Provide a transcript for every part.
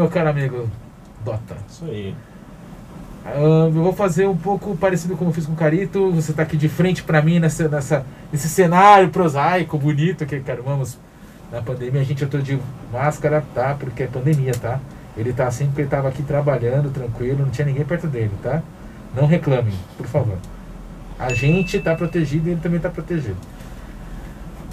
Meu caro amigo Dota. Isso aí. Ah, eu vou fazer um pouco parecido como eu fiz com o Carito. Você tá aqui de frente para mim nessa, nessa, nesse cenário prosaico, bonito que caramba, na pandemia. A gente eu tô de máscara, tá? Porque é pandemia, tá? Ele tá assim porque ele tava aqui trabalhando, tranquilo, não tinha ninguém perto dele, tá? Não reclamem, por favor. A gente tá protegido e ele também tá protegido.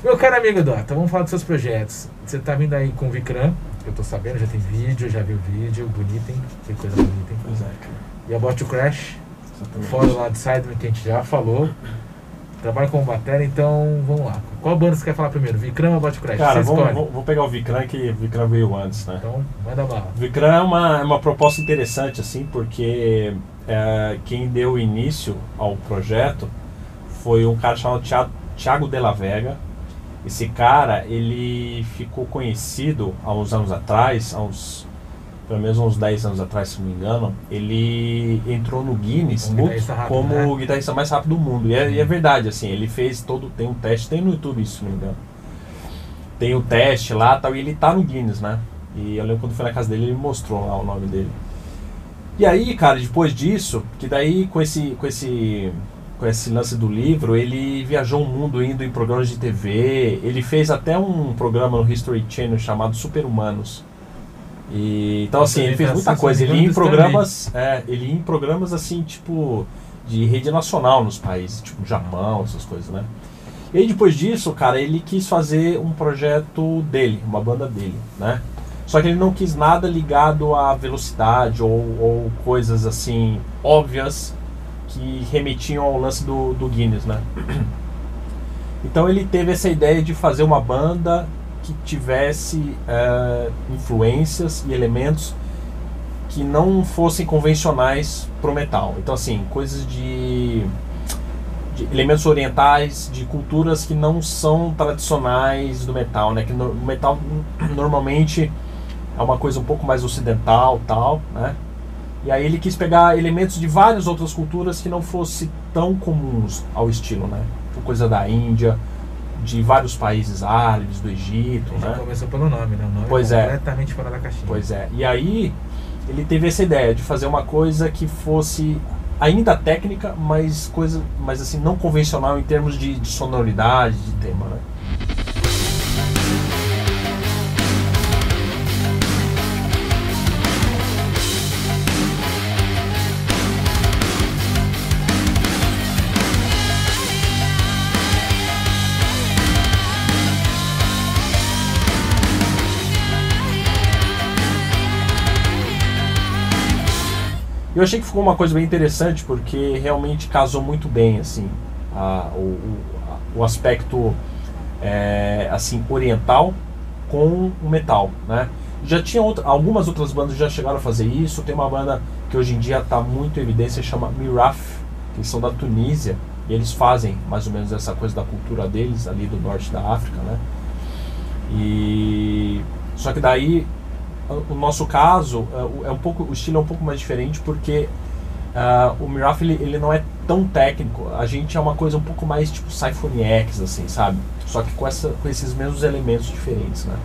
Meu caro amigo Dota, vamos falar dos seus projetos. Você tá vindo aí com o Vikram, eu tô sabendo, já tem vídeo, já vi o vídeo, bonito, hein? Que coisa bonita, hein? Pois é, cara. E a Bot to Crash, Exatamente. fora lá de Sidemen que a gente já falou. Trabalha como matéria, então vamos lá. Qual banda você quer falar primeiro? Vikram ou Bot Crash? Cara, vamos, escolhe. vou, pegar o Vikram, que o Vikram veio antes, né? Então, manda bala. O Vikram é uma, é uma proposta interessante, assim, porque é, quem deu início ao projeto foi um cara chamado Thiago, Thiago de la Vega. Esse cara, ele ficou conhecido há uns anos atrás, há uns, pelo menos uns 10 anos atrás, se não me engano. Ele entrou no Guinness Como guitarrista rápido, como né? o guitarrista mais rápido do mundo. E é, e é verdade, assim, ele fez todo, tem um teste, tem no YouTube isso, se não me engano. Tem o teste lá tal, e ele tá no Guinness, né? E eu lembro quando fui na casa dele, ele mostrou lá o nome dele. E aí, cara, depois disso, que daí com esse, com esse, com esse lance do livro, ele viajou o mundo indo em programas de TV. Ele fez até um programa no History Channel chamado Super Humanos. E, então, assim, ele fez muita coisa. Ele ia em programas, é, ele ia em programas assim, tipo, de rede nacional nos países, tipo Japão, essas coisas, né? E aí depois disso, cara, ele quis fazer um projeto dele, uma banda dele, né? Só que ele não quis nada ligado à velocidade ou, ou coisas assim óbvias que remetiam ao lance do, do Guinness, né? Então ele teve essa ideia de fazer uma banda que tivesse eh, influências e elementos que não fossem convencionais pro metal. Então assim, coisas de, de elementos orientais, de culturas que não são tradicionais do metal, né? Que no, o metal normalmente é uma coisa um pouco mais ocidental, tal, né? E aí ele quis pegar elementos de várias outras culturas que não fossem tão comuns ao estilo, né? Tipo, Coisa da Índia, de vários países árabes, do Egito, né? começou pelo nome, né? O nome Pois é é. completamente fora da caixinha. Pois é. E aí ele teve essa ideia de fazer uma coisa que fosse ainda técnica, mas coisa, mas assim não convencional em termos de, de sonoridade, de tema, né? Eu achei que ficou uma coisa bem interessante porque realmente casou muito bem assim a- o, o, aspecto é, assim oriental com o metal, né? Já tinha outra, algumas outras bandas já chegaram a fazer isso. Tem uma banda que hoje em dia está muito em evidência chama Miraf, que são da Tunísia e eles fazem mais ou menos essa coisa da cultura deles ali do norte da África, né? E só que daí o nosso caso é, é um pouco o estilo é um pouco mais diferente porque ah, o Miraf ele, ele não é tão técnico. A gente é uma coisa um pouco mais tipo Symphony X assim sabe? Só que com essa com esses mesmos elementos diferentes né?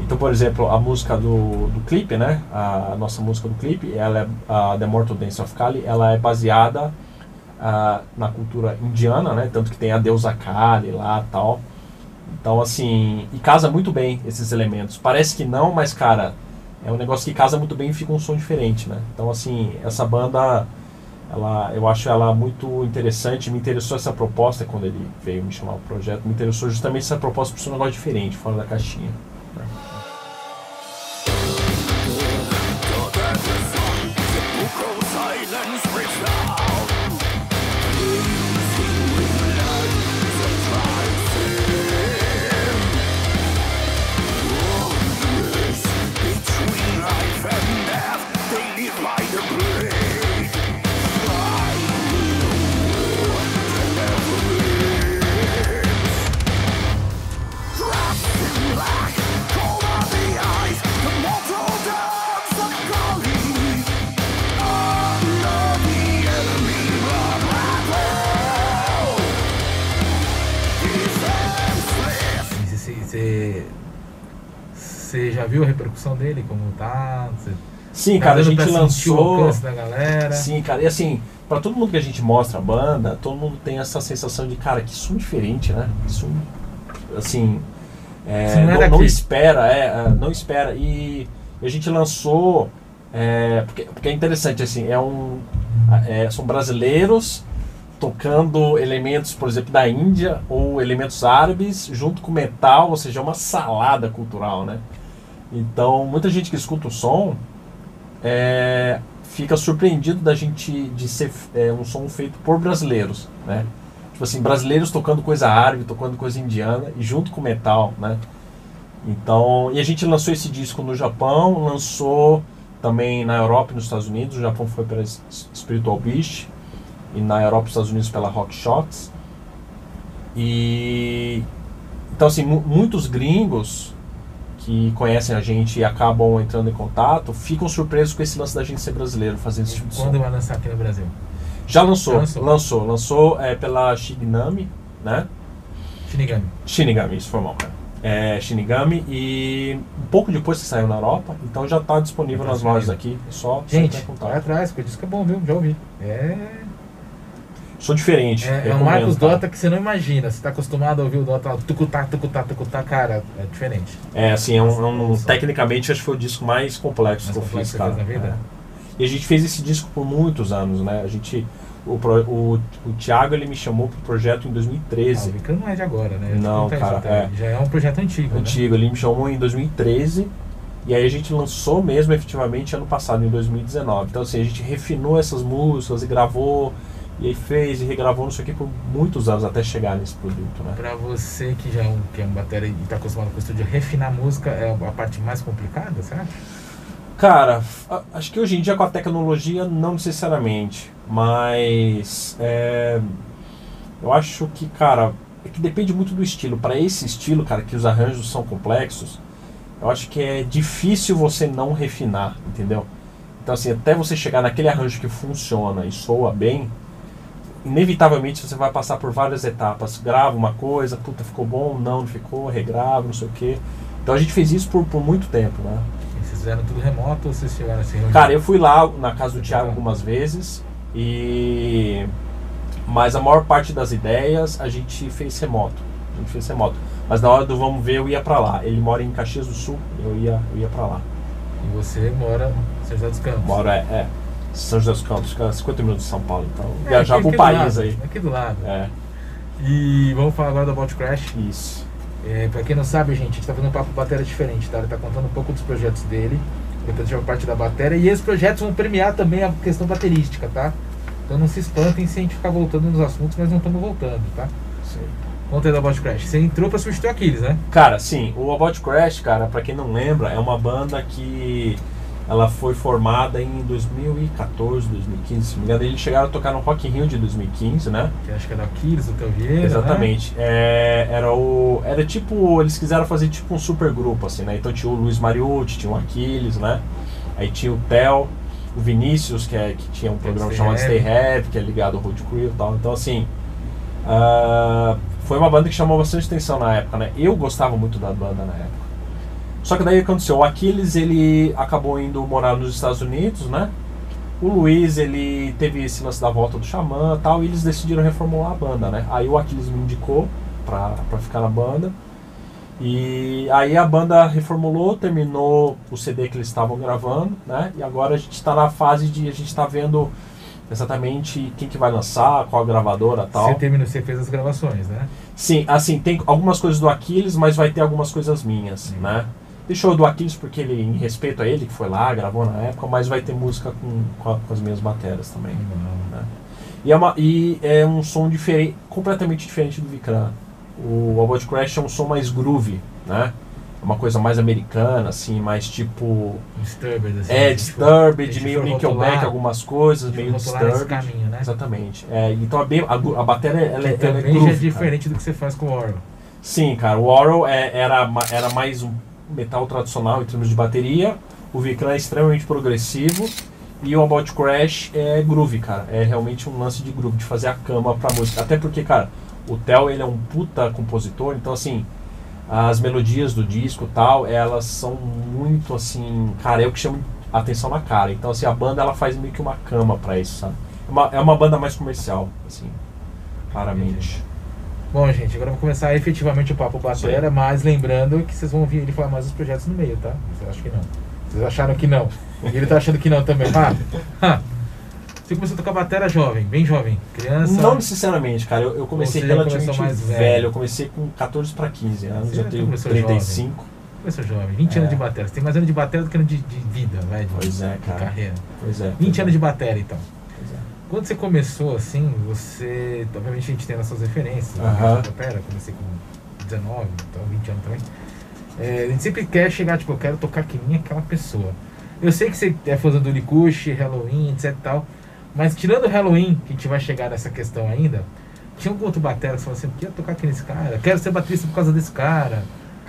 Então por exemplo a música do, do clipe né? A nossa música do clipe ela é a The Mortal Dance of Kali ela é baseada ah, na cultura indiana né? Tanto que tem a deusa Kali lá tal então, assim, e casa muito bem esses elementos. Parece que não, mas, cara, é um negócio que casa muito bem e fica um som diferente, né? Então, assim, essa banda, ela, eu acho ela muito interessante. Me interessou essa proposta quando ele veio me chamar o projeto. Me interessou justamente essa proposta por ser um negócio diferente, fora da caixinha. Viu a repercussão dele, como tá? Você Sim, tá cara, a gente o lançou. alcance da galera? Sim, cara, e assim, pra todo mundo que a gente mostra a banda, todo mundo tem essa sensação de, cara, que som diferente, né? Que som, assim, é, não é não, não daqui. espera, é, é, não espera. E a gente lançou, é, porque, porque é interessante, assim, é um, é, são brasileiros tocando elementos, por exemplo, da Índia ou elementos árabes junto com metal, ou seja, é uma salada cultural, né? Então, muita gente que escuta o som é, fica surpreendido da gente de ser é, um som feito por brasileiros, né? Tipo assim, brasileiros tocando coisa árabe, tocando coisa indiana e junto com metal, né? Então, e a gente lançou esse disco no Japão, lançou também na Europa e nos Estados Unidos. O Japão foi pela Spiritual Beast e na Europa e nos Estados Unidos pela Rock Shots. E então assim, mu- muitos gringos que conhecem a gente e acabam entrando em contato, ficam surpresos com esse lance da gente ser brasileiro fazendo esse tipo de Quando som. vai lançar aqui no Brasil? Já lançou, Já lançou. lançou, lançou, é, pela Shignami, né? Shinigami. Shinigami, isso foi mal, cara. É, Shinigami e um pouco depois que saiu na Europa, então já está disponível tá nas lojas aqui, só Gente, vai atrás, porque disso que é bom, viu? Já ouvi. É, Sou diferente. é, é um recomendo, Marcos cara. Dota que você não imagina. Você tá acostumado a ouvir o Dota tucutá, tucutá, tucutá, cara, é diferente. É, assim, é um, é um- tecnicamente acho que foi o disco mais complexo Mais que eu complexo fiz, cara. na vida? É. E a gente fez esse disco por muitos anos, né? A gente, o, o, o Thiago ele me chamou pro projeto em Ah, o 2013. Vicran não é de agora, né? Não, cara, até. é. Já é um projeto antigo, Antigo, ele me chamou em 2013 e aí a gente lançou mesmo efetivamente ano passado, em 2019. Então assim, a gente refinou essas músicas e gravou e aí fez e regravou isso aqui por muitos anos até chegar nesse produto, né? Pra você que já é um, que é um batera e tá acostumado com o estúdio, refinar música é a parte mais complicada, acha? Cara, acho que hoje em dia com a tecnologia não necessariamente, mas é, eu acho que, cara, é que depende muito do estilo. Para esse estilo, cara, que os arranjos são complexos, eu acho que é difícil você não refinar, entendeu? Então assim, até você chegar naquele arranjo que funciona e soa bem, inevitavelmente você vai passar por várias etapas. Grava uma coisa, puta, ficou bom, não, não ficou, regrava, não sei o quê. Então a gente fez isso por, por muito tempo, né? E vocês fizeram tudo remoto ou vocês chegaram a se reunir? Cara, eu fui lá na casa do Thiago algumas vezes e mas a maior parte das ideias a gente fez remoto. A gente fez remoto. Mas na hora do vamos ver eu ia pra lá. Ele mora em Caxias do Sul, eu ia eu ia para lá. E você mora em São José dos Campos. Mora é, é São José dos Campos, fica 50 minutos de São Paulo, então É, viajar aqui- pro aqui país lado, aí. Aqui do lado. É, E vamos falar agora do About Crash. isso. É, pra quem não sabe, gente, a gente tá fazendo um papo batera diferente, tá? Ele tá contando um pouco dos projetos dele, depois a parte da bateria, e esses projetos vão premiar também a questão baterística, tá? Então não se espantem se a gente ficar voltando nos assuntos, mas não estamos voltando, tá? Sim. Conta aí do About Crash. Você entrou pra substituir o Aquiles, né? Cara, sim, o About Crash, cara, pra quem não lembra, é uma banda que ela foi formada em 2014, 2015, se não me engano. Eles chegaram a tocar no Rock in Rio de 2015, né? Que acho que era o Aquiles, o Vieira, né? Exatamente. É, era o. Era tipo. Eles quiseram fazer tipo um super grupo, assim, né? Então tinha o Luiz Mariucci, tinha o Aquiles, né? Aí tinha o Theo, o Vinícius, que, é, que tinha um programa Stay chamado. Stay Heavy, que é ligado ao Road Crew e tal. Então assim. ah, foi uma banda que chamou bastante atenção na época, né? Eu gostava muito da banda na época. Só que daí aconteceu, o Aquiles ele acabou indo morar nos Estados Unidos, né? O Luiz ele teve esse lance da volta do Xamã e tal, e eles decidiram reformular a banda, né? Aí o Aquiles me indicou pra, pra ficar na banda. E aí a banda reformulou, terminou o CD que eles estavam gravando, né? E agora a gente está na fase de a gente está vendo exatamente quem que vai lançar, qual a gravadora tal. Você terminou, você fez as gravações, né? Sim, assim, tem algumas coisas do Aquiles, mas vai ter algumas coisas minhas, Sim. né? Deixou do Aquiles porque ele, em respeito a ele, que foi lá, gravou na época, mas vai ter música com, com, a- com as minhas matérias também. Não. Né? E, é uma, e é um som diferente, completamente diferente do Vikram. O About Crash é um som mais groovy, né? É uma coisa mais americana, assim, mais tipo. Disturbed, assim. É, se Disturbed, for meio Nickelback, algumas coisas, meio Disturbed. caminho, né? Exatamente. É, então a, bem- a, gu- a bateria ela, é- ela é é cara. diferente do que você faz com o Orwell. Sim, cara. O Oral é- era, era mais um metal tradicional em termos de bateria. O Vikram é extremamente progressivo. E o About Crash é groove, cara. É realmente um lance de groove, de fazer a cama pra música. Até porque, cara, o Theo ele é um puta compositor, então assim. as melodias do disco tal, elas são muito assim, cara, é o que chama atenção na cara. Então, assim, a banda ela faz meio que uma cama para isso, sabe? É uma, é uma banda mais comercial, assim, claramente. Bom, gente, agora vamos começar efetivamente o papo batera, mas lembrando que vocês vão ouvir ele falar mais dos projetos no meio, tá? Vocês acham que não. Vocês acharam que não. E ele tá achando que não também. Ah, ah. Você começou a tocar batera jovem, bem jovem, criança? Não necessariamente, cara. Eu, eu comecei relativamente mais velho. velho. Eu comecei com 14 para 15 anos, Você eu já tenho começou 35. Começou jovem, 20 É. anos de batera. Você tem mais anos de batera do que anos de, de vida, de, Pois é, de cara. carreira. Pois é. 20 anos de batera, então. Quando você começou assim, você. Obviamente a gente tem nossas referências. né? Aham. Batera, comecei com 19, então 20 anos também. É, a gente sempre quer chegar, tipo, eu quero tocar que nem aquela pessoa. Eu sei que você é fã do Likush, Halloween, etc e tal. Mas tirando o Halloween, que a gente vai chegar nessa questão ainda, tinha algum outro batera que você falou assim, eu quero tocar que nesse cara, quero ser baterista por causa desse cara.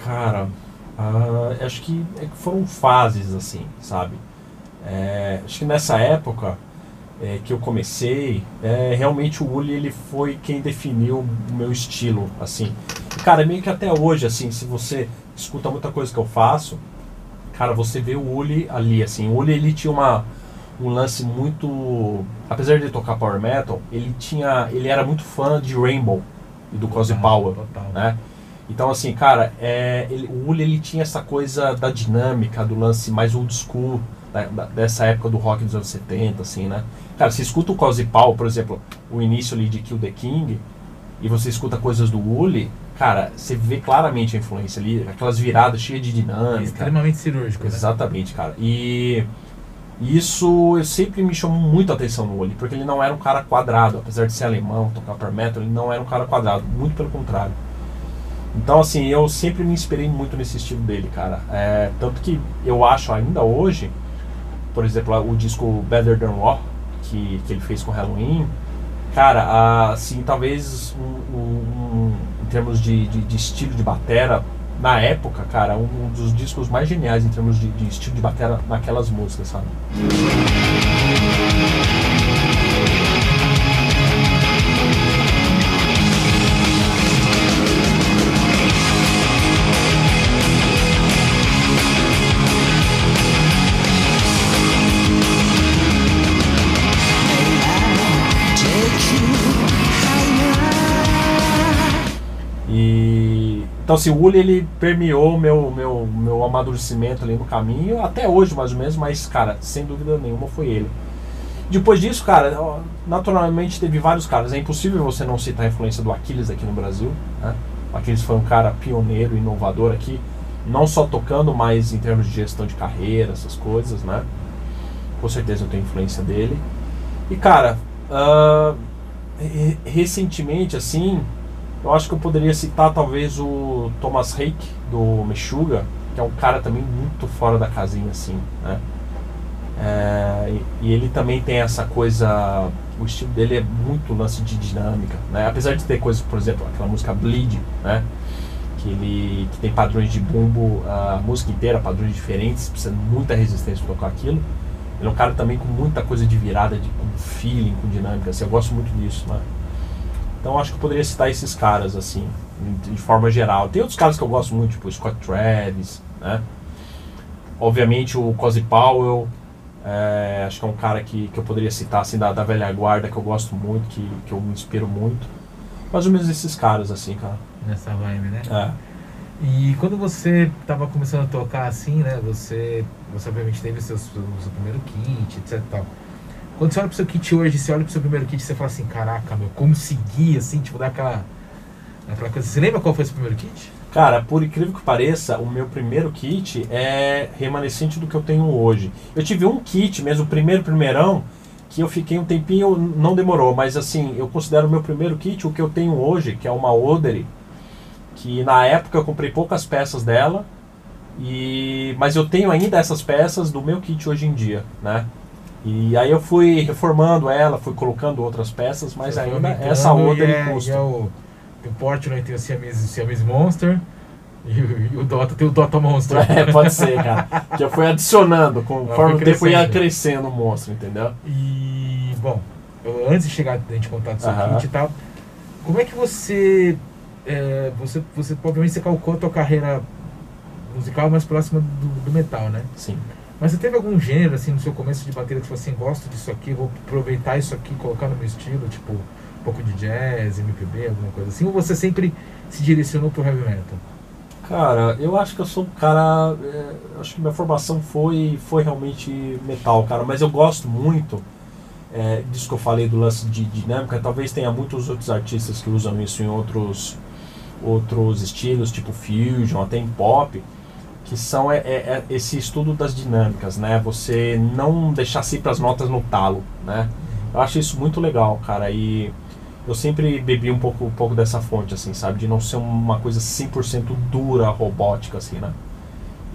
Cara, ah, acho que é que foram fases, assim, sabe? É, acho que nessa época é, que eu comecei, é, realmente o Uli ele foi quem definiu o meu estilo, assim. Cara, meio que até hoje, assim, se você escuta muita coisa que eu faço, cara, você vê o Uli ali, assim. O Uli, ele tinha uma, um lance muito... Apesar de tocar power metal, ele tinha... Ele era muito fã de Rainbow e do Cozy Ah, Power, Total. né? Então, assim, cara, é, ele- o Uli ele tinha essa coisa da dinâmica, do lance mais old school, da- da- dessa época do rock dos anos 70, assim, né? Cara, você escuta o Cozy Paul, por exemplo, o início ali de Kill the King, e você escuta coisas do Uli, cara, você vê claramente a influência ali, aquelas viradas cheias de dinâmica. Extremamente cirúrgico, né? Exatamente, cara. E isso eu sempre me chamou muito a atenção no Uli, porque ele não era um cara quadrado, apesar de ser alemão, tocar power metal, ele não era um cara quadrado, muito pelo contrário. Então, assim, eu sempre me inspirei muito nesse estilo dele, cara. É, tanto que eu acho ainda hoje, por exemplo, o disco Better Than War, que, que ele fez com Halloween, cara, assim, talvez um- um- em termos de, de, de estilo de batera, na época, cara, um, um dos discos mais geniais em termos de, de estilo de batera naquelas músicas, sabe? Então assim, o Uli ele permeou meu meu meu amadurecimento ali no caminho, até hoje mais ou menos, mas cara, sem dúvida nenhuma foi ele. Depois disso, cara, naturalmente teve vários caras. É impossível você não citar a influência do Aquiles aqui no Brasil. Né? O Aquiles foi um cara pioneiro, inovador aqui, não só tocando, mas em termos de gestão de carreira, essas coisas, né? Com certeza eu tenho influência dele. E cara, re- recentemente, assim, eu acho que eu poderia citar talvez o Thomas Reik, do Meshuga, que é um cara também muito fora da casinha, assim, né? É, e, e ele também tem essa coisa, o estilo dele é muito lance de dinâmica, né? Apesar de ter coisas, por exemplo, aquela música Bleed, né? Que ele que tem padrões de bumbo, a música inteira, padrões diferentes, precisa de muita resistência para tocar aquilo. Ele é um cara também com muita coisa de virada, de, com feeling, com dinâmica, assim, eu gosto muito disso, né? Então acho que eu poderia citar esses caras, assim, de, forma geral. Tem outros caras que eu gosto muito, tipo Scott Travis, né? Obviamente o Cozy Powell, é, acho que é um cara que, que eu poderia citar, assim, da, da velha guarda, que eu gosto muito, que, que eu me inspiro muito. Mais ou menos esses caras, assim, cara. Nessa vibe, né? É. E quando você estava começando a tocar assim, né? Você, você obviamente teve seu, seu, primeiro kit, etc e tal. Quando você olha pro seu kit hoje, você olha pro seu primeiro kit, você fala assim, caraca, meu, consegui, assim, tipo, dar aquela, aquela coisa. Você lembra qual foi o seu primeiro kit? Cara, por incrível que pareça, o meu primeiro kit é remanescente do que eu tenho hoje. Eu tive um kit mesmo, o primeiro primeirão, que eu fiquei um tempinho, não demorou, mas assim, eu considero o meu primeiro kit o que eu tenho hoje, que é uma Odery, que na época eu comprei poucas peças dela, e mas eu tenho ainda essas peças do meu kit hoje em dia, né? E aí eu fui reformando ela, fui colocando outras peças, mas Você foi ainda essa Odery é, custa. E é o, o Portnoy tem o Siamese, Siamese Monster e, o- e o Dota tem o Dota Monster. É, pode ser, cara. Eu fui adicionando, conforme o foi tempo ia crescendo. o monstro, entendeu? E, bom, eu- antes de chegar a gente contar do seu Aham. kit e tal, como é que você é, você, você obviamente você calcou a tua carreira musical mais próxima do, do metal, né? Sim. Mas você teve algum gênero, assim, no seu começo de bateria que falou assim, gosto disso aqui, vou aproveitar isso aqui, colocar no meu estilo, tipo, um pouco de jazz, MPB, alguma coisa assim? Ou você sempre se direcionou pro heavy metal? Cara, eu acho que eu sou um cara. É, acho que minha formação foi, foi realmente metal, cara. Mas eu gosto muito é, disso que eu falei do lance de dinâmica. Talvez tenha muitos outros artistas que usam isso em outros, outros estilos, tipo fusion, até em pop que são é, é, é, esse estudo das dinâmicas, né? Você não deixar sempre as notas no talo, né? Eu acho isso muito legal, cara, e eu sempre bebi um pouco, um pouco dessa fonte, assim, sabe? De não ser uma coisa 100% dura, robótica, assim, né?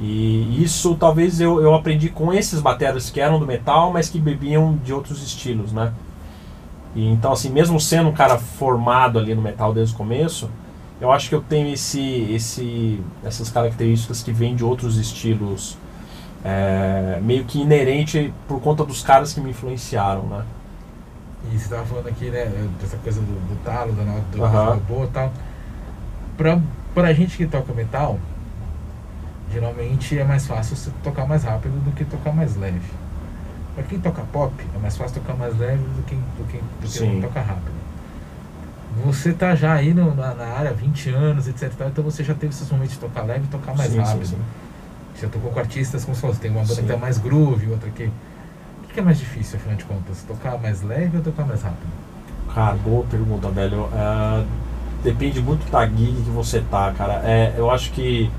E isso talvez eu, eu aprendi com esses bateras que eram do metal, mas que bebiam de outros estilos, né? E, então, assim, mesmo sendo um cara formado ali no metal desde o começo, eu acho que eu tenho esse, esse, essas características que vêm de outros estilos, é, meio que inerente por conta dos caras que me influenciaram, né? E você estava falando aqui, né, dessa coisa do, do talo, da nota do, uhum. robô e tal. Pra, pra gente que toca metal, geralmente é mais fácil você tocar mais rápido do que tocar mais leve. Pra quem toca pop, é mais fácil tocar mais leve do que, do que, do que quem toca rápido você tá já aí no, na, na, área há 20 anos, etc. Então você já teve esses momentos de tocar leve e tocar mais sim, rápido. Sim, sim. Já tocou com artistas como se fosse, tem uma banda que é mais groove, outra que. O que é mais difícil, afinal de contas? Tocar mais leve ou tocar mais rápido? Cara, boa pergunta, velho. Uh, depende muito da gig que você tá, cara. É, eu acho que.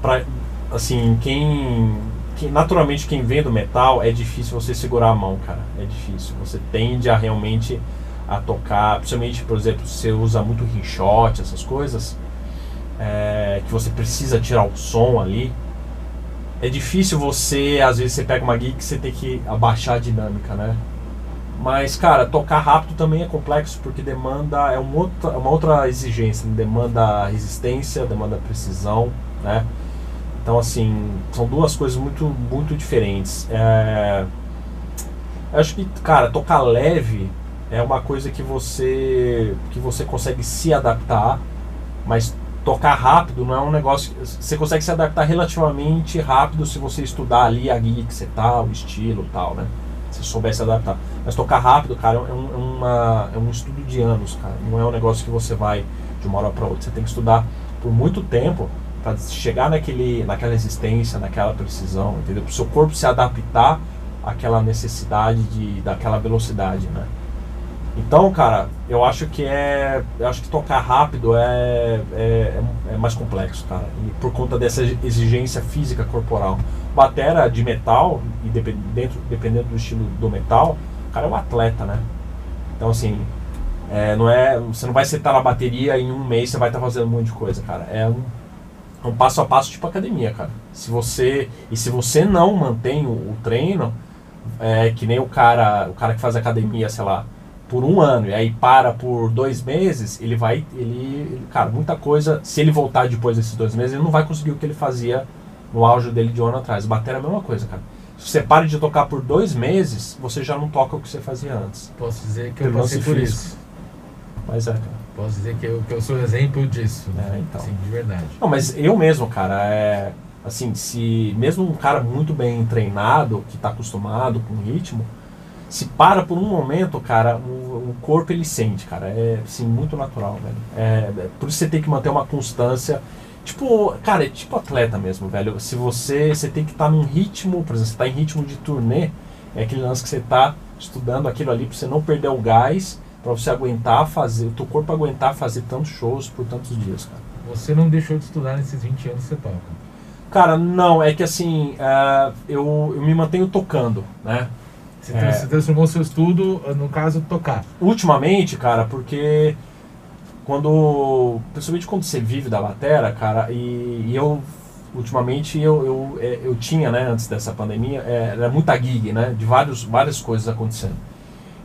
Pra, assim, quem, quem. Naturalmente, quem vem do metal, é difícil você segurar a mão, cara. É difícil. Você tende a realmente a tocar, principalmente, por exemplo, se você usa muito rinshot, essas coisas, é, que você precisa tirar o som ali, é difícil você, às vezes você pega uma gig que você tem que abaixar a dinâmica, né? Mas, cara, tocar rápido também é complexo porque demanda, é uma outra, é uma outra exigência, demanda resistência, demanda precisão, né? Então, assim, são duas coisas muito, muito diferentes. É, eu acho que, cara, tocar leve é uma coisa que você que você consegue se adaptar, mas tocar rápido não é um negócio. Você consegue se adaptar relativamente rápido se você estudar ali a guia que você tá, o estilo e tal, né? Se souber se adaptar. Mas tocar rápido, cara, é um, é, uma, é um estudo de anos, cara. Não é um negócio que você vai de uma hora para outra. Você tem que estudar por muito tempo para chegar naquele, naquela resistência, naquela precisão, entendeu? Para o seu corpo se adaptar àquela necessidade de, daquela velocidade, né? Então, cara, eu acho que é. Eu acho que tocar rápido é, é, é mais complexo, cara. E por conta dessa exigência física corporal. Batera de metal, e dentro, dependendo do estilo do metal, o cara é um atleta, né? Então assim, é, não é. Você não vai sentar na bateria em um mês você vai estar tá fazendo um monte de coisa, cara. É um, um passo a passo tipo academia, cara. Se você. E se você não mantém o, o treino, é que nem o cara, o cara que faz academia, sei lá por um ano e aí para por dois meses, ele vai, ele, cara, muita coisa, se ele voltar depois desses dois meses, ele não vai conseguir o que ele fazia no auge dele de um ano atrás. Bater é a mesma coisa, cara. Se você para de tocar por dois meses, você já não toca o que você fazia antes. Posso dizer que eu passei por isso. Mas é, cara. Posso dizer que eu, que eu sou exemplo disso. Né? É, então. Sim, de verdade. Não, mas eu mesmo, cara, é assim, se mesmo um cara muito bem treinado, que está acostumado com ritmo, se para por um momento, cara, o, o corpo ele sente, cara. É assim, muito natural, velho. É, é, por isso você tem que manter uma constância. Tipo, cara, é tipo atleta mesmo, velho. Se você, você tem que estar tá num ritmo, por exemplo, você está em ritmo de turnê, é aquele lance que você está estudando aquilo ali para você não perder o gás, para você aguentar fazer, o teu corpo aguentar fazer tantos shows por tantos dias, cara. Você não deixou de estudar nesses 20 anos que você toca? Cara, não, é que assim, uh, eu, eu me mantenho tocando, né? Você, é. você transformou seu estudo, no caso, tocar. Ultimamente, cara, porque quando. Principalmente quando você vive da batera, cara, e, e eu. Ultimamente eu, eu, é, eu tinha, né, antes dessa pandemia, é, era muita gig, né? De vários, várias coisas acontecendo.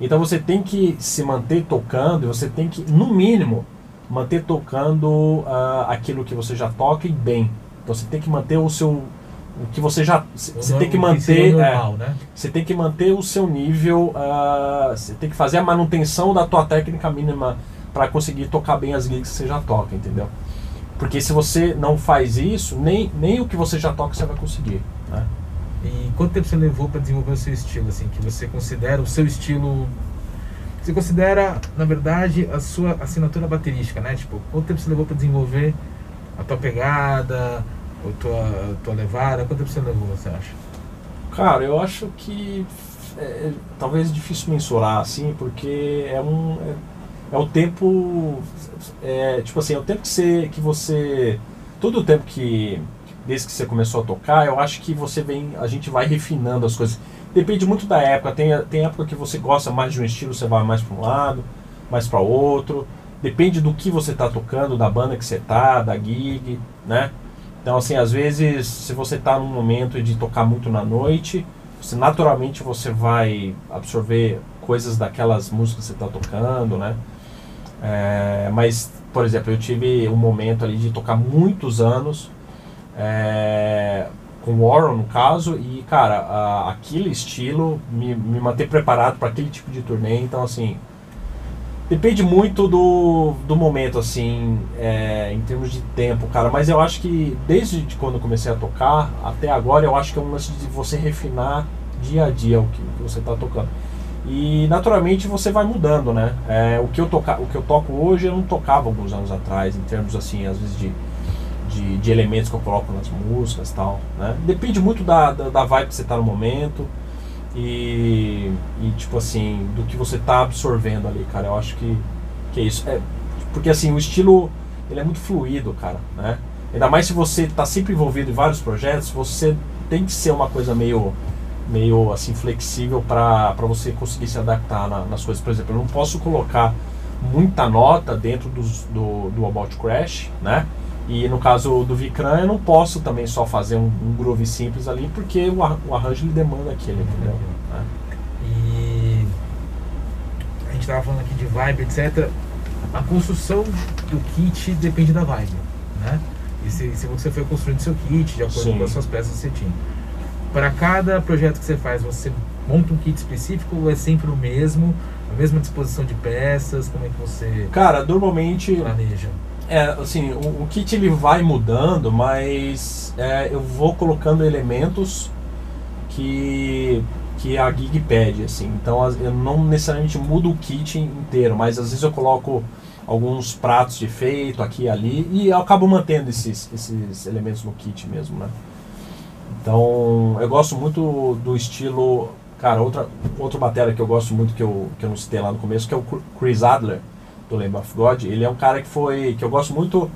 Então você tem que se manter tocando, e você tem que, no mínimo, manter tocando uh, aquilo que você já toca e bem. Então você tem que manter o seu o que você já você tem que manter normal, é, né? você tem que manter o seu nível uh, você tem que fazer a manutenção da tua técnica mínima para conseguir tocar bem as gigs que você já toca, entendeu? Porque se você não faz isso, nem, nem o que você já toca você vai conseguir, né? E quanto tempo você levou para desenvolver o seu estilo, assim, que você considera o seu estilo você considera, na verdade, a sua assinatura baterística, né? Tipo, quanto tempo você levou para desenvolver a tua pegada, a tua, tua levada? Quanto tempo você levou, você acha? Cara, eu acho que é, é talvez difícil mensurar, assim, porque é um... É, é o tempo... É, tipo assim, é o tempo que você... Que você todo o tempo que... Desde que você começou a tocar, eu acho que você vem... A gente vai refinando as coisas. Depende muito da época. Tem, tem época que você gosta mais de um estilo, você vai mais para um lado, mais para outro. Depende do que você está tocando, da banda que você tá, da gig, né? Então, assim, às vezes, se você está num momento de tocar muito na noite, você, naturalmente você vai absorver coisas daquelas músicas que você está tocando, né? É, mas, por exemplo, eu tive um momento ali de tocar muitos anos é, com Warren, no caso, e, cara, a, aquele estilo me, me manter preparado para aquele tipo de turnê, então, assim, Depende muito do, do momento, assim, é, em termos de tempo, cara. Mas eu acho que desde quando eu comecei a tocar até agora, eu acho que é um lance de você refinar dia a dia o que, você está tocando. E naturalmente você vai mudando, né? É, o, que eu toca, o que eu toco hoje eu não tocava alguns anos atrás, em termos, assim, às vezes de, de, de elementos que eu coloco nas músicas tal. Né? Depende muito da, da, da vibe que você está no momento e, e tipo assim, do que você tá absorvendo ali, cara. Eu acho que, que é isso. É, porque assim, o estilo ele é muito fluido, cara, né? Ainda mais se você tá sempre envolvido em vários projetos, você tem que ser uma coisa meio meio assim flexível para você conseguir se adaptar na, nas coisas. Por exemplo, eu não posso colocar muita nota dentro dos, do, do About Crash, né? E no caso do Vikram, eu não posso também só fazer um, um groove simples ali, porque o, o arranjo ele demanda aquele, entendeu? É. E a gente estava falando aqui de vibe, etc. A construção do kit depende da vibe, né? E se, se você foi construindo seu kit de acordo Sim. com as suas peças que você tinha. Para cada projeto que você faz, você monta um kit específico ou é sempre o mesmo? A mesma disposição de peças? Como é que você Cara, normalmente planeja? É, assim, o, o, kit ele vai mudando, mas é, eu vou colocando elementos que, que a gig pede, assim. Então eu não necessariamente mudo o kit inteiro, mas às vezes eu coloco alguns pratos de efeito aqui e ali e eu acabo mantendo esses, esses elementos no kit mesmo, né? Então eu gosto muito do estilo. Cara, outra, outra matéria que eu gosto muito que eu, que eu não citei lá no começo, que é o Chris Adler do Lamb of God, ele é um cara que foi. que eu gosto muito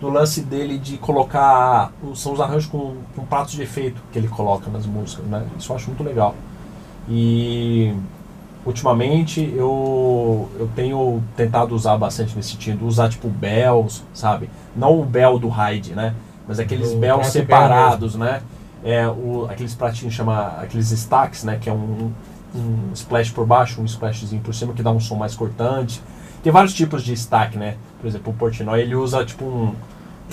do lance dele de colocar. São os arranjos com, com pratos de efeito que ele coloca nas músicas, né? Isso eu acho muito legal. E ultimamente eu, eu tenho tentado usar bastante nesse sentido, usar tipo bells, sabe? Não o bell do Hyde, né? Mas aqueles bells separados, né? É, o, aqueles pratinhos chama aqueles stacks, né? Que é um, um splash por baixo, um splashzinho por cima que dá um som mais cortante. Tem vários tipos de stack, né? Por exemplo, o Portnoy ele usa tipo um.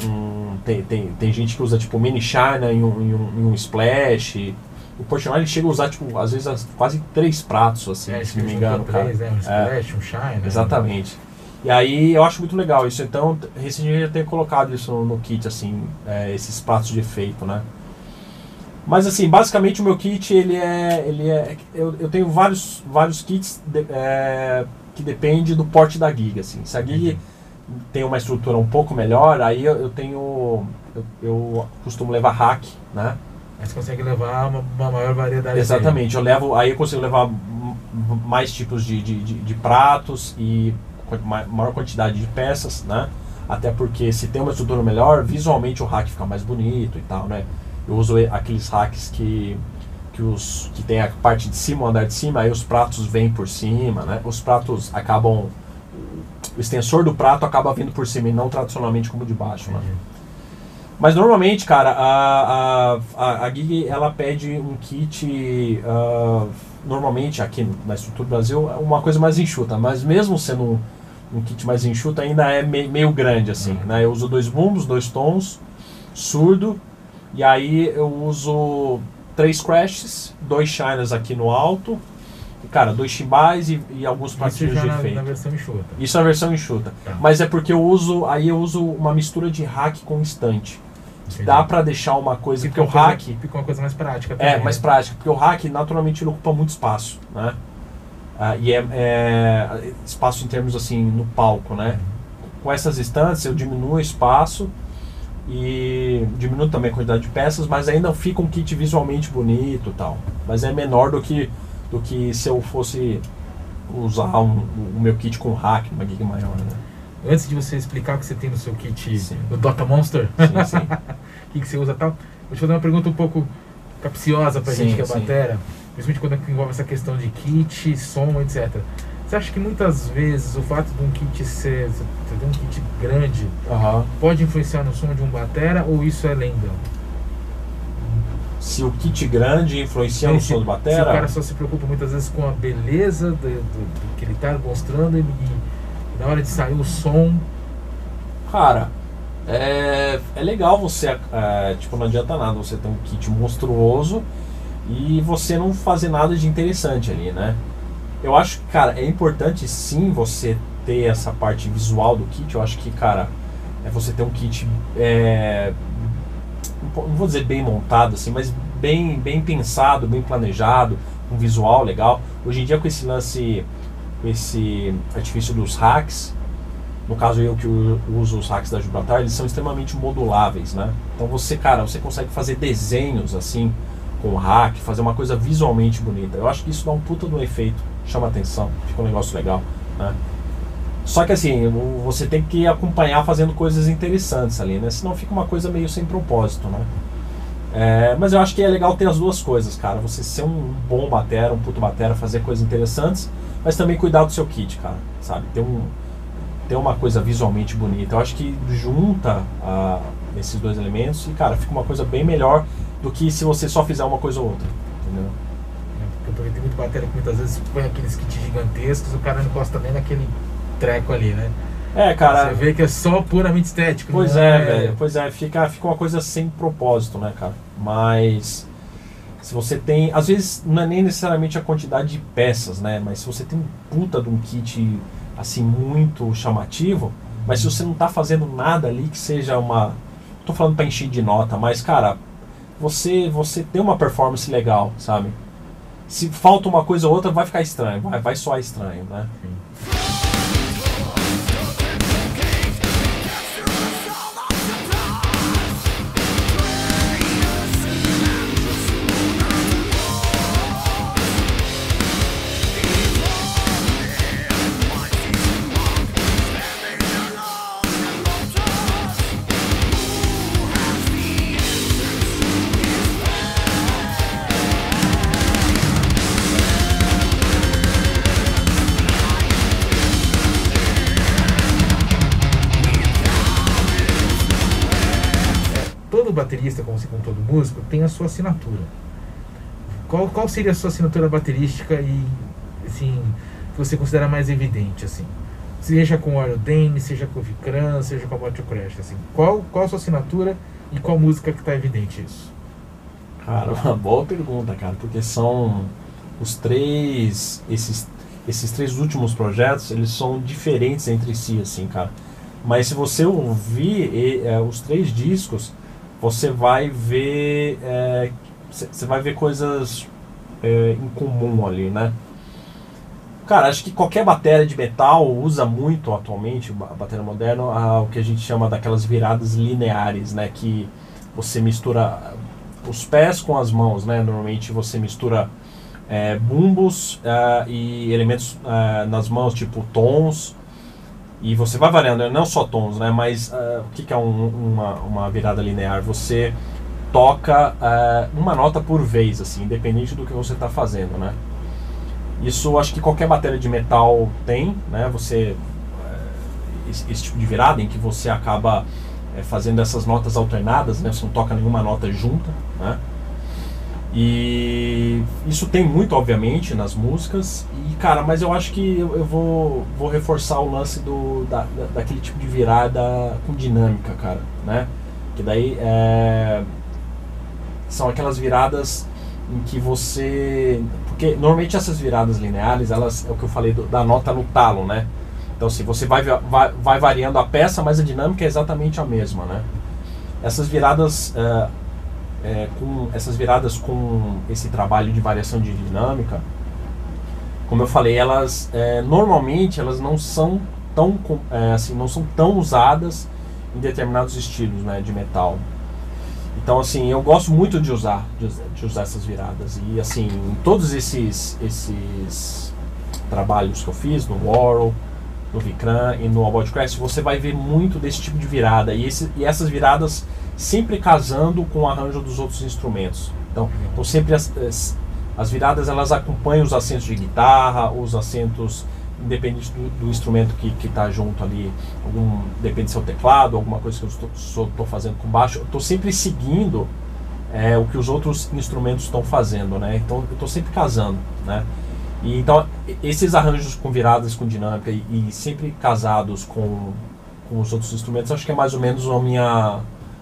um tem, tem, tem gente que usa tipo mini China em um, em um, em um splash. O Portnoy ele chega a usar, tipo, às vezes quase três pratos, assim, é, se não me engano. Três, cara. Né? Um splash, é, um China. Exatamente. E aí eu acho muito legal isso. Então, recentemente eu tenho colocado isso no, no kit, assim, é, esses pratos de efeito, né? Mas assim, basicamente o meu kit, ele é. Ele é eu, eu tenho vários, vários kits de, é, que depende do porte da gig, assim. Se a gig uhum. tem uma estrutura um pouco melhor, aí eu, eu tenho... Eu, eu, costumo levar hack, né? Aí você consegue levar uma, uma maior variedade. Exatamente, eu levo, aí eu consigo levar mais tipos de, de, de, de pratos e maior quantidade de peças, né? Até porque se tem uma estrutura melhor, visualmente o hack fica mais bonito e tal, né? Eu uso aqueles hacks que que, os, que tem a parte de cima, o andar de cima, aí os pratos vêm por cima, né? Os pratos acabam. O extensor do prato acaba vindo por cima e não tradicionalmente como de baixo, né? Mas normalmente, cara, a, a, a Gig ela pede um kit, uh, normalmente aqui na estrutura do Brasil, é uma coisa mais enxuta, mas mesmo sendo um, um kit mais enxuto, ainda é me, meio grande, assim, uhum. né? Eu uso dois bumbos, dois tons, surdo, e aí eu uso três crashes, dois shiners aqui no alto, cara, dois chimbais e, e alguns já de efeito. na versão enxuta. Isso é a versão enxuta. Tá. Mas é porque eu uso, aí eu uso uma mistura de hack com instante. Que dá pra deixar uma coisa, Fica porque o hack Fica uma coisa mais prática é também, mais né? prático, porque o hack naturalmente ele ocupa muito espaço, né? Ah, e é, é espaço em termos assim no palco, né? Com essas instantes eu diminuo o espaço e diminuo também a quantidade de peças, mas ainda fica um kit visualmente bonito, e tal. Mas é menor do que do que se eu fosse usar um- o meu kit com hack, uma gig maior, né? Antes de você explicar o que você tem no seu kit Sim. do Dota Monster, Sim, sim. o que, que você usa tal, vou te fazer uma pergunta um pouco capciosa pra Sim, gente que é batera, principalmente quando envolve essa questão de kit, som, etc. Você acha que muitas vezes o fato de um kit ser, um kit grande, Aham. pode influenciar no som de um batera ou isso é lenda? Se o kit grande influencia no som do se o batera, cara só se preocupa muitas vezes com a beleza do, do- do que ele tá mostrando e, e na hora de sair o som, Cara, é, é legal você, é, tipo, não adianta nada você ter um kit monstruoso e você não fazer nada de interessante ali, né? Eu acho que, cara, é importante sim você ter essa parte visual do kit. Eu acho que, cara, é você ter um kit, é, não vou dizer bem montado assim, mas bem, bem pensado, bem planejado, um visual legal. Hoje em dia com esse lance, com esse artifício dos hacks, no caso eu que uso os hacks da Gibraltar, eles são extremamente moduláveis, né? Então você, cara, você consegue fazer desenhos assim com o hack, fazer uma coisa visualmente bonita. Eu acho que isso dá um puta do efeito, chama atenção, fica um negócio legal, né? Só que assim, você tem que acompanhar fazendo coisas interessantes ali, né? Senão fica uma coisa meio sem propósito, né? É, mas eu acho que é legal ter as duas coisas, cara. Você ser um bom batera, um puto batera, fazer coisas interessantes, mas também cuidar do seu kit, cara, sabe? Ter um, ter uma coisa visualmente bonita. Eu acho que junta ah, esses dois elementos e, cara, fica uma coisa bem melhor do que se você só fizer uma coisa ou outra. Entendeu? Né? Que muitas vezes põe aqueles kits gigantescos, o cara não encosta nem naquele treco ali, né? É, cara. Você vê que é só puramente estético. Pois não é, velho. Pois é, fica, fica uma coisa sem propósito, né, cara? Mas se você tem. Às vezes não é nem necessariamente a quantidade de peças, né? Mas se você tem um puta de um kit assim muito chamativo, mas se você não tá fazendo nada ali que seja uma. Tô falando pra encher de nota, mas, cara, você, você tem uma performance legal, sabe? Se falta uma coisa ou outra, vai ficar estranho, vai, vai soar estranho, né? Todo sua assinatura. Qual, qual seria a sua assinatura baterística e assim que você considera mais evidente assim? Seja com o Aerodane, seja com o Vicran, seja com a Motor Crash, assim. Qual, qual a sua assinatura e qual música que está evidente isso? Cara, uma boa pergunta, cara, porque são os três, esses, esses três últimos projetos, eles são diferentes entre si, assim, cara. Mas se você ouvir é, os três discos, você vai ver, é, você vai ver coisas é, em comum ali, né? Cara, acho que qualquer bateria de metal usa muito atualmente, a bateria moderna, a- o que a gente chama daquelas viradas lineares, né? Que você mistura os pés com as mãos, né? Normalmente você mistura é, bumbos ah, e elementos nas mãos, tipo tons, e você vai variando, né? não só tons, né? Mas ah, o que, que é um- uma, uma virada linear? Você toca ah, uma nota por vez, assim, independente do que você está fazendo, né? Isso acho que qualquer bateria de metal tem, né? Você esse, esse tipo de virada em que você acaba eh, fazendo essas notas alternadas, né? Você não toca nenhuma nota junta, né? E isso tem muito, obviamente, nas músicas. E, cara, mas eu acho que eu, eu vou, vou reforçar o lance do, da, da- daquele tipo de virada com dinâmica, cara, né? Que daí é, são aquelas viradas em que você. Porque normalmente essas viradas lineares, elas é o que eu falei do, da nota no talo, né? Então, assim, você vai, vai, vai variando a peça, mas a dinâmica é exatamente a mesma, né? Essas viradas. É, é, com essas viradas com esse trabalho de variação de dinâmica, como eu falei, elas é, normalmente elas não são tão é, assim não são tão usadas em determinados estilos né, de metal. Então assim eu gosto muito de usar de, usar essas viradas e assim em todos esses esses trabalhos que eu fiz no Warhol, no Vikram e no Crash, você vai ver muito desse tipo de virada e, esse, e essas viradas sempre casando com o arranjo dos outros instrumentos. Então, então sempre as, as, as viradas elas acompanham os acentos de guitarra, os acentos independente do, do instrumento que está junto ali, algum, depende se é o teclado, alguma coisa que eu estou fazendo com baixo, eu estou sempre seguindo é, o que os outros instrumentos estão fazendo, né? Então eu estou sempre casando, né? E, então esses arranjos com viradas com dinâmica e, e, sempre casados com, com os outros instrumentos, acho que é mais ou menos a minha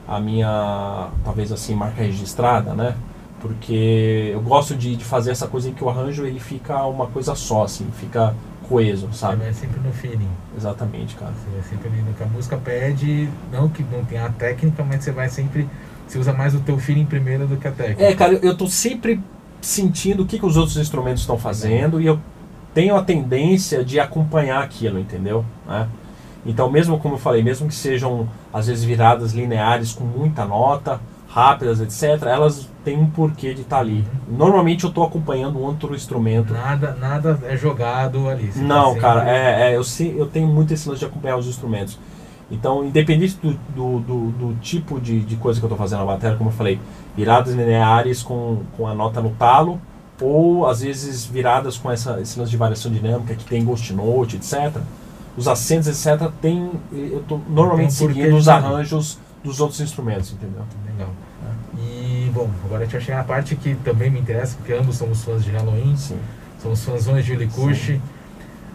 a minha, talvez assim, marca registrada, né? Porque eu gosto de, de fazer essa coisa em que o arranjo ele fica uma coisa só, assim, fica coeso, sabe? Vai sempre no feeling. Exatamente, cara. Você vai sempre no que a música pede, não que não tenha a técnica, mas você vai sempre, você usa mais o teu feeling primeiro do que a técnica. É, cara, eu tô sempre sentindo o que, que os outros instrumentos estão fazendo e eu tenho a tendência de acompanhar aquilo, entendeu? Né? Então, mesmo como eu falei, mesmo que sejam às vezes viradas lineares com muita nota, rápidas, etc., elas têm um porquê de estar tá ali. Normalmente eu estou acompanhando outro instrumento. Nada, nada é jogado ali. Não, tá cara, é, é, eu, eu tenho muito esse lance de acompanhar os instrumentos. Então, independente do, do, do, do tipo de, de coisa que eu estou fazendo na bateria, como eu falei, viradas lineares com, com a nota no talo, ou às vezes viradas com essa, esse lance de variação dinâmica que tem ghost note, etc os acentos, etc., tem, eu estou normalmente seguindo os arranjos dos outros instrumentos, entendeu? Legal. E, bom, agora a gente vai chegar na parte que também me interessa, porque ambos somos fãs de Halloween. Sim. Somos fãs de Likush. Uh,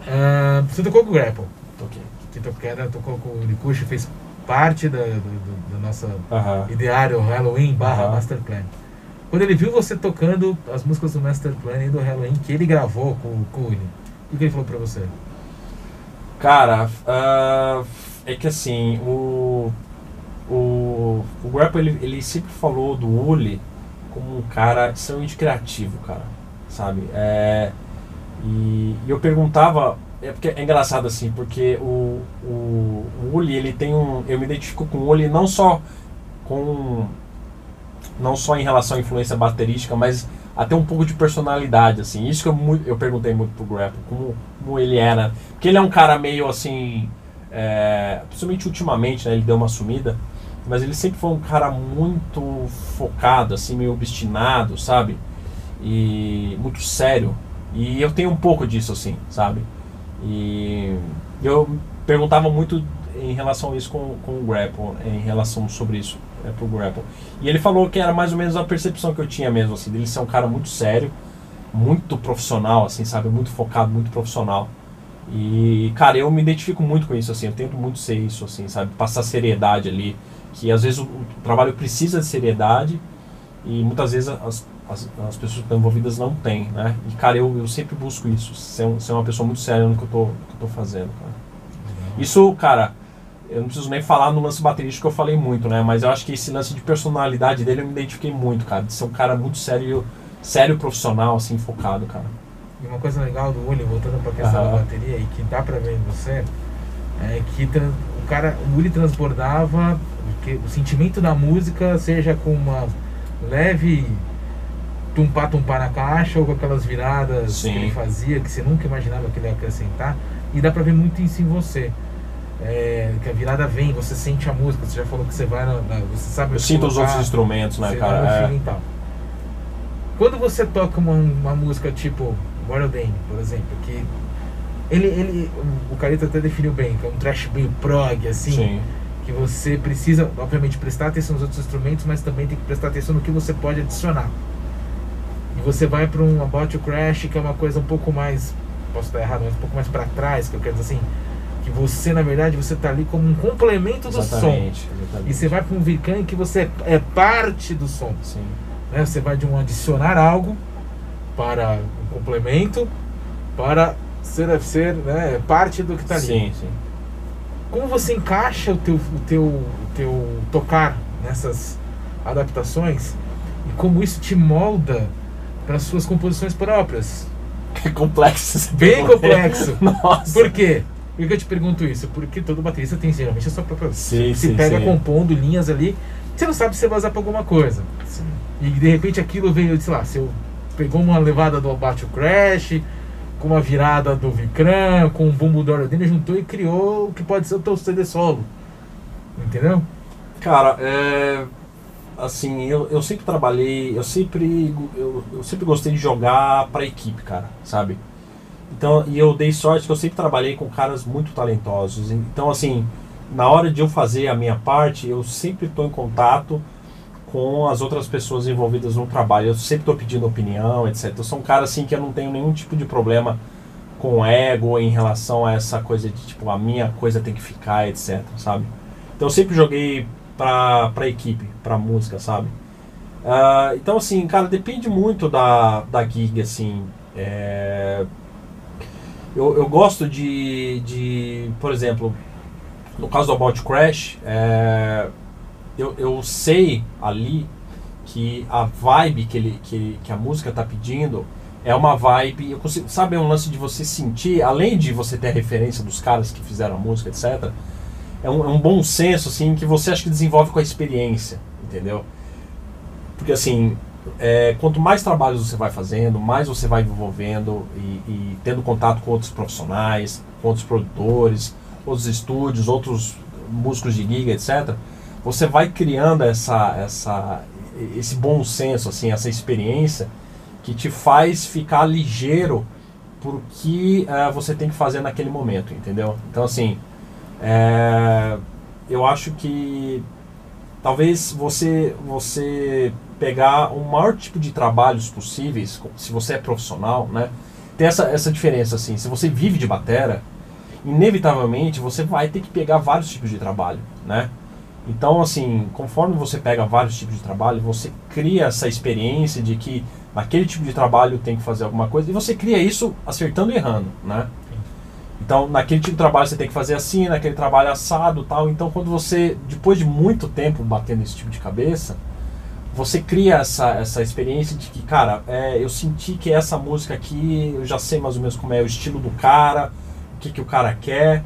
ah, você tocou com o Grapple. Toquei. Que tocou, tocou com o Likush, fez parte da, da, da nossa uh -huh. ideário Halloween barra uh -huh. Master Plan. Quando ele viu você tocando as músicas do Master Plan e do Halloween que ele gravou com, com o William, o que ele falou pra você? Cara, uh, é que assim, o. O, o Grapple ele, ele sempre falou do Uli como um cara extremamente criativo, cara. Sabe? É, e, e eu perguntava. É porque é engraçado assim, porque o, o, o Uli, ele tem um. Eu me identifico com o Uli não só com. Não só em relação à influência baterística, mas até um pouco de personalidade, assim. Isso que eu, eu perguntei muito pro Grapple, como, como ele era. Porque ele é um cara meio assim. É, principalmente ultimamente, né? Ele deu uma sumida. Mas ele sempre foi um cara muito focado, assim, meio obstinado, sabe? E muito sério. E eu tenho um pouco disso, assim, sabe? E eu perguntava muito em relação a isso com, com o Grapple, em relação sobre isso é, pro Grapple. E ele falou que era mais ou menos a percepção que eu tinha mesmo, assim, dele ser um cara muito sério, muito profissional, assim, sabe? Muito focado, muito profissional. E, cara, eu me identifico muito com isso, assim, eu tento muito ser isso, assim, sabe? Passar seriedade ali, que às vezes o, o trabalho precisa de seriedade e muitas vezes as, as, as, pessoas que estão envolvidas não têm, né? E, cara, eu, eu sempre busco isso, ser, ser uma pessoa muito séria no que eu tô, que eu tô fazendo, cara. Isso, cara, eu não preciso nem falar no lance baterístico que eu falei muito, né? Mas eu acho que esse lance de personalidade dele eu me identifiquei muito, cara. De ser um cara muito sério, sério profissional, assim, focado, cara. E uma coisa legal do Uli, voltando pra questão uhum. da bateria, e que dá pra ver em você, é que o cara, o Uli transbordava que o sentimento da música, seja com uma leve tumpar-tumpar na caixa ou com aquelas viradas Sim. que ele fazia, que você nunca imaginava que ele ia acrescentar, e dá pra ver muito isso em você é, que a virada vem, você sente a música, você já falou que você vai na, na você sabe Eu sinto os outros instrumentos, né, cara? É. E tal. Quando você toca uma, uma música tipo Dane, por exemplo, que ele, ele o Carito até definiu bem, que é um trash meio prog, assim, Sim. que você precisa, obviamente, prestar atenção nos outros instrumentos, mas também tem que prestar atenção no que você pode adicionar. E você vai para um About to Crash, que é uma coisa um pouco mais, posso estar errado, mas um pouco mais para trás, que eu quero dizer assim, que você, na verdade, você está ali como um complemento do exatamente, som. Exatamente. E você vai para um Vircan que você é parte do som. Sim. Né? Você vai de um adicionar algo para um complemento para ser, ser né, parte do que está ali. Sim, sim. Como você encaixa o teu, o teu, o teu tocar nessas adaptações e como isso te molda para as suas composições próprias? É complexo. Bem complexo. Nossa. Por quê? Por que eu te pergunto isso? Porque todo baterista tem geralmente a sua própria. Sim, se sim, pega sim. compondo linhas ali, você não sabe se você vai usar pra alguma coisa. Sim. E de repente aquilo veio, sei lá, você pegou uma levada do Abate o Crash, com uma virada do Vikram, com um bumbo do Aerodynamic, juntou e criou o que pode ser o teu CD solo. Entendeu? Cara, é, assim, eu, eu sempre trabalhei, eu sempre, eu, eu sempre gostei de jogar pra equipe, cara, sabe? Então, e eu dei sorte que eu sempre trabalhei com caras muito talentosos. Então, assim, na hora de eu fazer a minha parte, eu sempre estou em contato com as outras pessoas envolvidas no trabalho. Eu sempre estou pedindo opinião, etc. Eu sou um cara assim que eu não tenho nenhum tipo de problema com ego em relação a essa coisa de tipo a minha coisa tem que ficar, etc. Sabe? Então eu sempre joguei pra, pra equipe, pra música, sabe? Ah, então assim, cara, depende muito da, da gig, assim. É, eu, eu gosto de, de, por exemplo, no caso do About Crash, é, eu, eu sei ali que a vibe que, ele, que, que a música tá pedindo é uma vibe. Eu consigo, sabe, é um lance de você sentir, além de você ter a referência dos caras que fizeram a música, etc. É um, é um bom senso, assim, que você acha que desenvolve com a experiência, entendeu? Porque, assim, é, quanto mais trabalhos você vai fazendo, mais você vai envolvendo e, e tendo contato com outros profissionais, com outros produtores, outros estúdios, outros músicos de giga, etc. Você vai criando essa, essa, esse bom senso, assim, essa experiência que te faz ficar ligeiro por que eh, você tem que fazer naquele momento, entendeu? Então, assim, é, eu acho que talvez você você pegar o maior tipo de trabalhos possíveis, se você é profissional, né? Tem essa, essa diferença, assim, se você vive de batera, inevitavelmente você vai ter que pegar vários tipos de trabalho, né? Então, assim, conforme você pega vários tipos de trabalho, você cria essa experiência de que naquele tipo de trabalho tem que fazer alguma coisa e você cria isso acertando e errando, né? Então, naquele tipo de trabalho você tem que fazer assim, naquele trabalho assado tal. Então, quando você, depois de muito tempo batendo esse tipo de cabeça, você cria essa, essa experiência de que, cara, é, eu senti que essa música aqui, eu já sei mais ou menos como é o estilo do cara, o que, que o cara quer.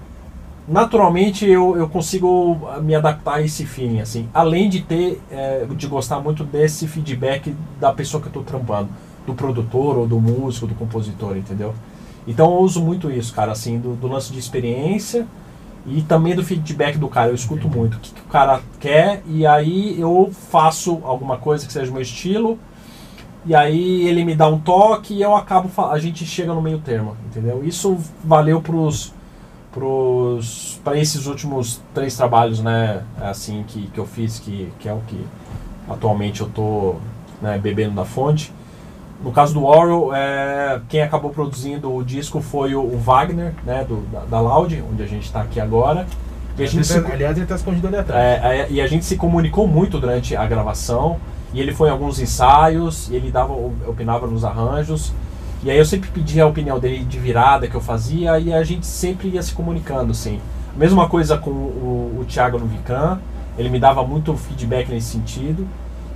Naturalmente eu, eu consigo me adaptar a esse feeling, assim. Além de ter, é, de gostar muito desse feedback da pessoa que eu estou trampando, do produtor ou do músico, do compositor, entendeu? Então eu uso muito isso, cara, assim, do, do lance de experiência e também do feedback do cara. Eu escuto muito o que, que o cara quer e aí eu faço alguma coisa que seja o meu estilo e aí ele me dá um toque e eu acabo, a gente chega no meio termo, entendeu? Isso valeu pros pros para esses últimos três trabalhos, né, assim que, que eu fiz que, que é o que atualmente eu tô né, bebendo da fonte. No caso do Orwell, é, quem acabou produzindo o disco foi o, o Wagner, né, do, da, da Loud, onde a gente está aqui agora. E a gente se, Aliás, ele tá escondido ali atrás. é, é, e a gente se comunicou muito durante a gravação. E ele foi em alguns ensaios, e ele dava, opinava nos arranjos. E aí eu sempre pedia a opinião dele de virada que eu fazia, e a gente sempre ia se comunicando, assim. Mesma coisa com o, o Thiago no Vican, ele me dava muito feedback nesse sentido.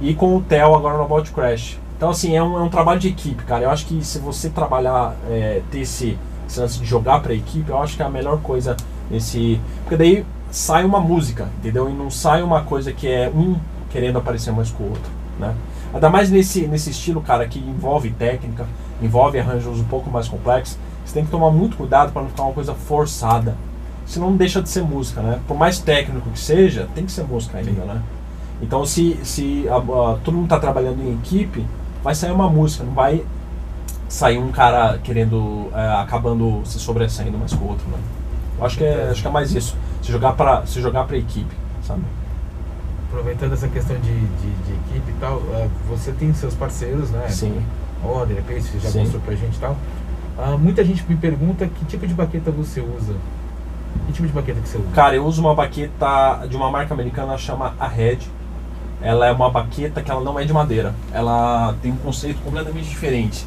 E com o Theo agora no About Crash. Então, assim, é um, é um trabalho de equipe, cara. Eu acho que se você trabalhar, é, ter esse, esse lance de jogar pra equipe, eu acho que é a melhor coisa nesse. Porque daí sai uma música, entendeu? E não sai uma coisa que é um querendo aparecer mais que o outro, né? Ainda mais nesse, nesse estilo, cara, que envolve técnica, envolve arranjos um pouco mais complexos. Você tem que tomar muito cuidado para não ficar uma coisa forçada. Senão não deixa de ser música, né? Por mais técnico que seja, tem que ser música ainda, né? Então, se, se a- a- todo mundo está trabalhando em equipe, vai sair uma música, não vai sair um cara querendo, é, acabando se sobressaindo mais com o outro, né? Eu acho que é, acho que é mais isso. Se jogar para se jogar para equipe, sabe? Aproveitando essa questão de, de, de equipe e tal, ah, você tem seus parceiros, né? Sim. Ó, de repente você já Sim. mostrou pra gente e tal. Ah, muita gente me pergunta que tipo de baqueta você usa. Que tipo de baqueta que você usa? Cara, eu uso uma baqueta de uma marca americana chama a Red. Ela é uma baqueta que ela não é de madeira. Ela tem um conceito completamente diferente.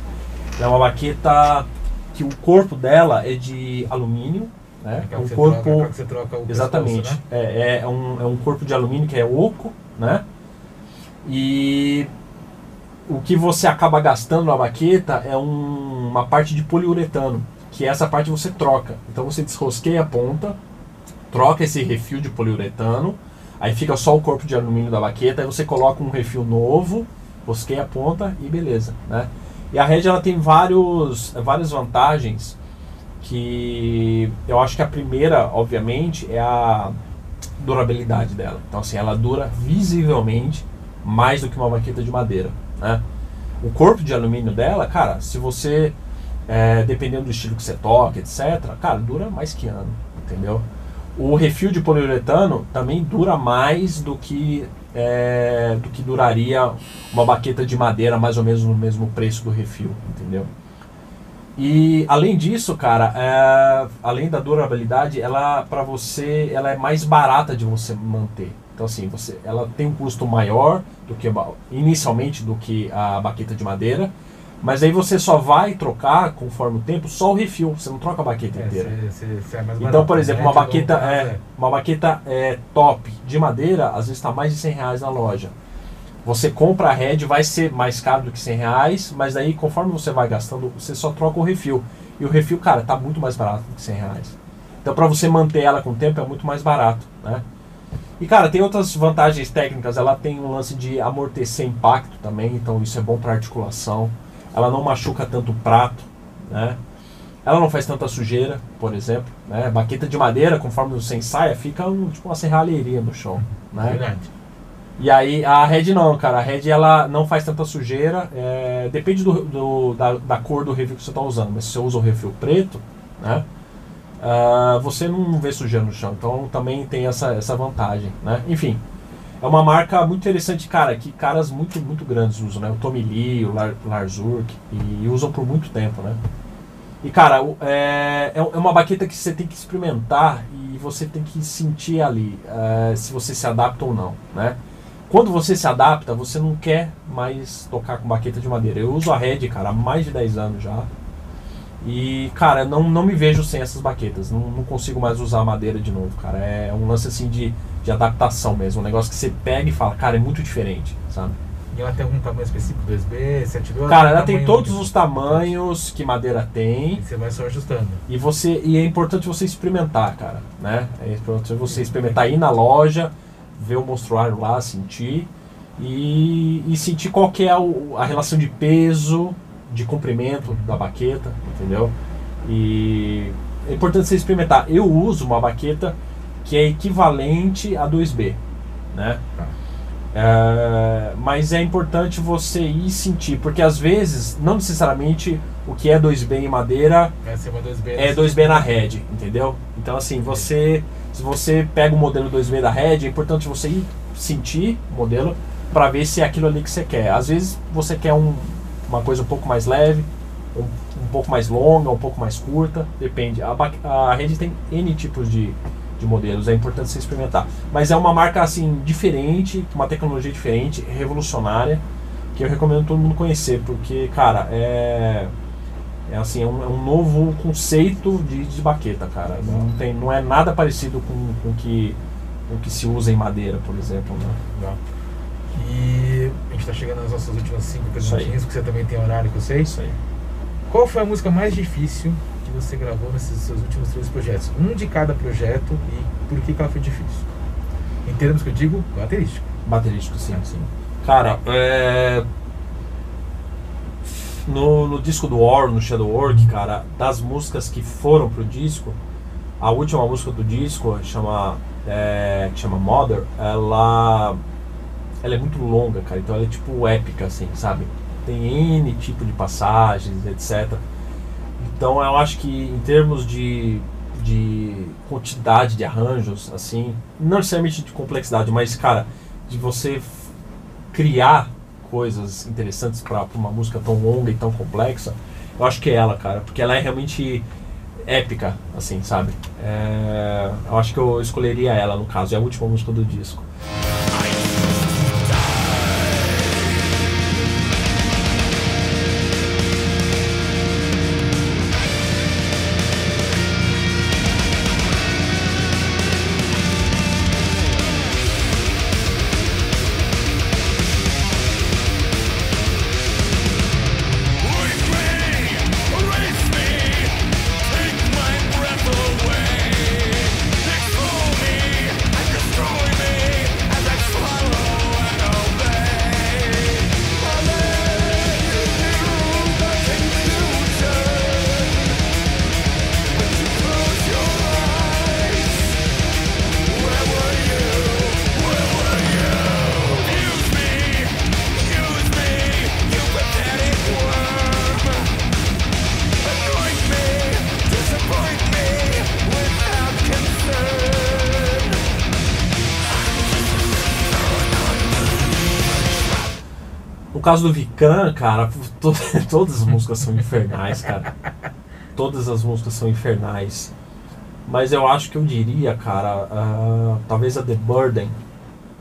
Ela é uma baqueta que o corpo dela é de alumínio, né? É um você corpo troca, troca o Exatamente. pescoço, né? É, é, um, é um corpo de alumínio que é oco, né? E o que você acaba gastando na baqueta é um- uma parte de poliuretano, que essa parte você troca. Então você desrosqueia a ponta, troca esse refil de poliuretano, aí fica só o corpo de alumínio da baqueta, aí você coloca um refil novo, rosqueia a ponta e beleza, né? E a Red ela tem vários, várias vantagens que eu acho que a primeira, obviamente, é a durabilidade dela. Então assim, ela dura visivelmente mais do que uma baqueta de madeira, né? O corpo de alumínio dela, cara, se você é, dependendo do estilo que você toca, etc, cara, dura mais que ano, entendeu? O refil de poliuretano também dura mais do que é, do que duraria uma baqueta de madeira mais ou menos no mesmo preço do refil, entendeu? E além disso, cara, é, além da durabilidade, ela para você, ela é mais barata de você manter. Então assim, você, ela tem um custo maior do que inicialmente do que a baqueta de madeira, mas aí você só vai trocar conforme o tempo só o refil, você não troca a baqueta É, inteira. você- você- você é Então, por exemplo, né? uma um baqueta, prazo, é, uma baqueta é, top de madeira, às vezes está mais de 100 reais na loja. Você compra a Red, vai ser mais caro do que 100 reais, mas aí conforme você vai gastando, você só troca o refil. E o refil, cara, tá muito mais barato do que 100 reais. Então, para você manter ela com o tempo, é muito mais barato, né? E, cara, tem outras vantagens técnicas. Ela tem um lance de amortecer impacto também, então isso é bom para articulação. Ela não machuca tanto o prato, né? Ela não faz tanta sujeira, por exemplo. Né? Baqueta de madeira, conforme você ensaia, fica um, tipo uma serralheria no chão. Né? Verdade. E aí a Red não, cara. A Red ela não faz tanta sujeira. é, depende do, do- da, da cor do refil que você está usando. Mas se você usa o refil preto, né? ah, você não vê sujeira no chão. Então também tem essa, essa vantagem, né? Enfim. É uma marca muito interessante, cara, que caras muito, muito grandes usam, né? O Tommy Lee, o Lar, Lars Ulrich, e usam por muito tempo, né? E, cara, é, é é uma baqueta que você tem que experimentar e você tem que sentir ali é, se você se adapta ou não, né? Quando você se adapta, você não quer mais tocar com baqueta de madeira. Eu uso a Red, cara, há mais de 10 anos já. E, cara, não, não me vejo sem essas baquetas. Não, não consigo mais usar madeira de novo, cara. É um lance assim de, de adaptação mesmo. Um negócio que você pega e fala, cara, é muito diferente, sabe? E ela tem algum tamanho específico, 2B, 7B? Cara, ela tem todos os tamanhos que madeira tem. E você vai só ajustando. E você e é importante você experimentar, cara, né? É importante você experimentar ir na loja, ver o monstruário lá, sentir e, e sentir qual que é o- a relação de peso, de comprimento da baqueta, entendeu? E é importante você experimentar. Eu uso uma baqueta que é equivalente a 2B, né? Tá. É, mas é importante você ir sentir, porque às vezes, não necessariamente o que é 2B em madeira uma 2B. é 2B na Red, entendeu? Então assim, você se você pega o modelo 2B da Red, é importante você ir sentir o modelo para ver se é aquilo ali que você quer. Às vezes você quer um- uma coisa um pouco mais leve, um, um pouco mais longa, um pouco mais curta, depende. A, a Red tem N tipos de, de modelos, é importante você experimentar. Mas é uma marca assim diferente, com uma tecnologia diferente, revolucionária, que eu recomendo todo mundo conhecer, porque cara, é é assim, é um, é um novo conceito de, de baqueta, cara. Não, tem, não é nada parecido com com o que, com o que se usa em madeira, por exemplo. Né? Legal. E a gente tá chegando nas nossas últimas cinco perguntinhas, que você também tem horário que eu sei. Isso aí. Qual foi a música mais difícil que você gravou nesses seus últimos três projetos? Um de cada projeto e por que, que ela foi difícil? Em termos que eu digo, baterístico. Baterístico, sim, sim. Cara, é... no, no disco do War, no Shadow Work, cara, das músicas que foram pro disco, a última música do disco chama, é, que chama Mother, ela, ela é muito longa, cara, então ela é tipo épica, assim, sabe? Tem N tipo de passagens, etc. Então eu acho que em termos de, de quantidade de arranjos, assim, não necessariamente de complexidade, mas, cara, de você criar coisas interessantes para uma música tão longa e tão complexa, eu acho que é ela, cara, porque ela é realmente épica, assim, sabe? É, eu acho que eu escolheria ela, no caso, é a última música do disco. No caso do Vikram, cara, to- todas as músicas são infernais, cara. Todas as músicas são infernais. Mas eu acho que eu diria, cara, ah, talvez a The Burden,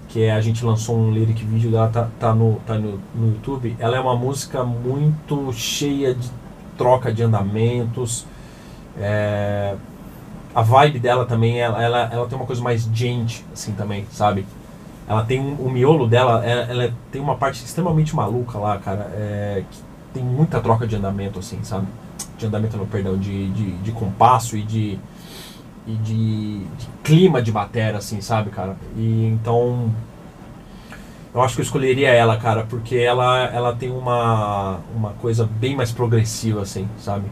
que é, a gente lançou um lyric vídeo dela, tá, tá, no, tá no, no YouTube. Ela é uma música muito cheia de troca de andamentos. É, a vibe dela também, ela, ela, ela tem uma coisa mais gente, assim, também, sabe? Ela tem um, o miolo dela, ela, ela tem uma parte extremamente maluca lá, cara, é, que tem muita troca de andamento, assim, sabe? De andamento, não, perdão, de, de, de compasso e de e de, de clima de bateria, assim, sabe, cara? E então eu acho que eu escolheria ela, cara, porque ela, ela tem uma, uma coisa bem mais progressiva, assim, sabe?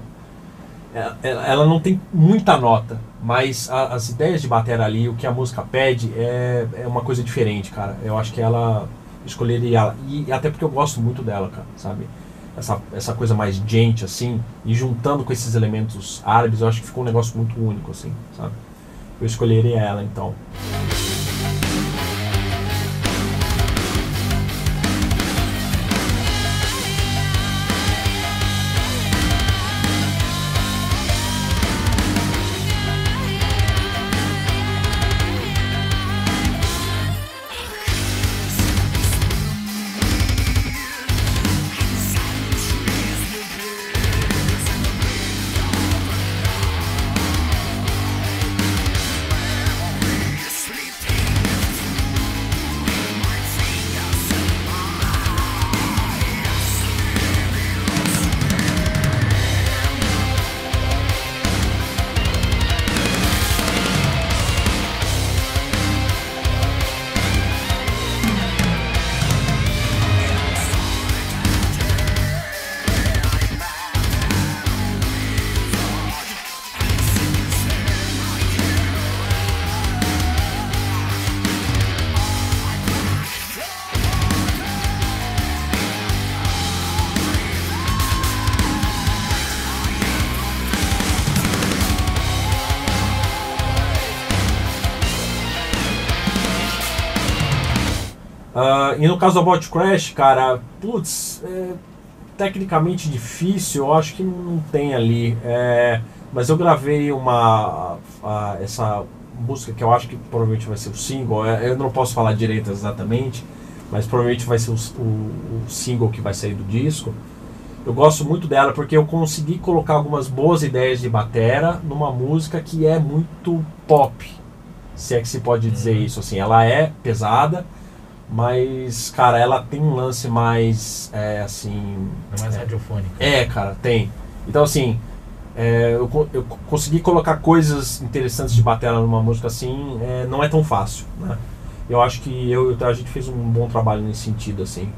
É- Ela, ela não tem muita nota, mas a- as ideias de bateria ali, o que a música pede, é, é uma coisa diferente, cara. Eu acho que ela escolheria ela. E até porque eu gosto muito dela, cara, sabe? Essa, essa coisa mais gente, assim, e juntando com esses elementos árabes, eu acho que ficou um negócio muito único, assim, sabe? Eu escolheria ela, então. E no caso do Bot Crash, cara, putz, é tecnicamente difícil, eu acho que não tem ali. É, mas eu gravei uma. a- essa música que eu acho que provavelmente vai ser o single, é, eu não posso falar direito exatamente, mas provavelmente vai ser o, o- o single que vai sair do disco. Eu gosto muito dela porque eu consegui colocar algumas boas ideias de batera numa música que é muito pop, se é que se pode dizer Uhum. isso assim. Ela é pesada, mas cara, ela tem um lance mais é, assim, É mais É. radiofônica. é, cara, tem. Então, assim, é, eu, eu co- consegui colocar coisas interessantes de bateria numa música assim, é, não é tão fácil, né? Eu acho que eu, a gente fez um bom trabalho nesse sentido, assim.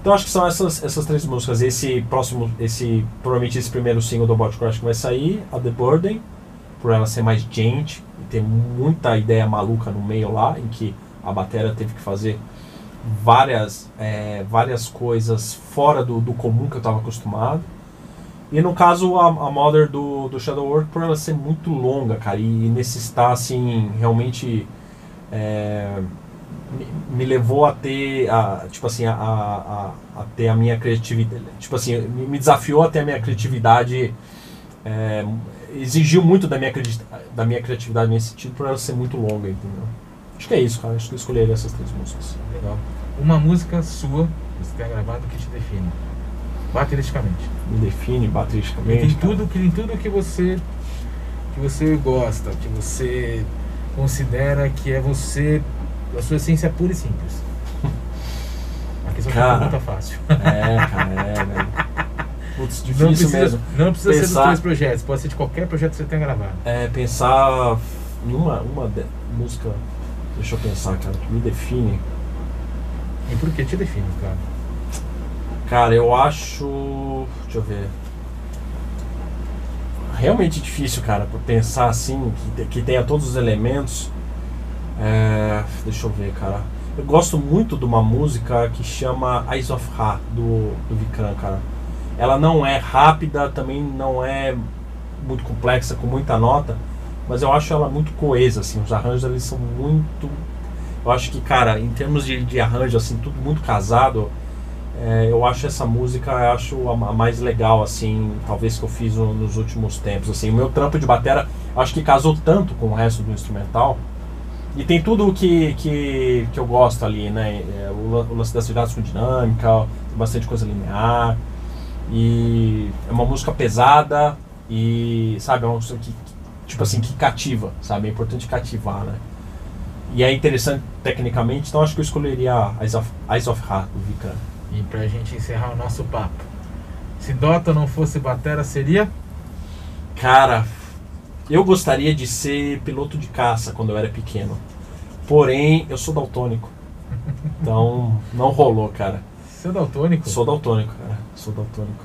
Então, acho que são essas, essas três músicas. Esse próximo, esse provavelmente esse primeiro single do Bot Crash que vai sair, a The Burden, por ela ser mais gente e ter muita ideia maluca no meio lá, em que a bateria teve que fazer várias, é, várias coisas fora do, do comum que eu estava acostumado. E no caso, a, a Mother do, do Shadow Work, por ela ser muito longa, cara, e necessitar, assim, realmente. é, me, me levou a ter, a, tipo assim, a, a, a ter a minha criatividade. Tipo assim, me desafiou a ter a minha criatividade. é, exigiu muito da minha, da minha criatividade nesse sentido, por ela ser muito longa, entendeu? Acho que é isso, cara. Acho que eu escolheria essas três músicas. Legal. Uma música sua, que você tenha gravado, que te define. Bateristicamente. Me define E bateristicamente. tem cara. tudo, que tem tudo que você que você gosta, que você considera que é você, a sua essência pura e simples. Aqui só Cara. pergunta fácil. É, cara, é, velho. Putz, Não difícil precisa, mesmo. não precisa ser dos Pensar- três projetos, pode ser de qualquer projeto que você tenha gravado. É, pensar em uma, música. Deixa eu pensar, cara, que me define. E por que te define, claro. Cara, eu acho. Deixa eu ver. Realmente difícil, cara, por pensar assim, que, que tenha todos os elementos. É, deixa eu ver, cara. Eu gosto muito de uma música que chama Eyes of Ra, do, do Vikram, cara. Ela não é rápida, também não é muito complexa, com muita nota, mas eu acho ela muito coesa, assim. Os arranjos eles são muito. Eu acho que, cara, em termos de, de arranjo, assim, tudo muito casado. é, eu acho essa música, eu acho a, a mais legal, assim, talvez que eu fiz no- nos últimos tempos. Assim, o meu trampo de batera, acho que casou tanto com o resto do instrumental. E tem tudo o que, que, que eu gosto ali, né? É, o, o lance das viradas com dinâmica, bastante coisa linear. E é uma música pesada e, sabe, é uma música que, tipo assim, que cativa, sabe? É importante cativar, né? E é interessante tecnicamente, então acho que eu escolheria Eyes of, Eyes of Heart, do Vican. E pra gente encerrar o nosso papo. Se Dota não fosse batera, seria? Cara, eu gostaria de ser piloto de caça quando eu era pequeno. Porém, eu sou daltônico. Então, não rolou, cara. Você é daltônico? Sou daltônico, cara. Sou daltônico.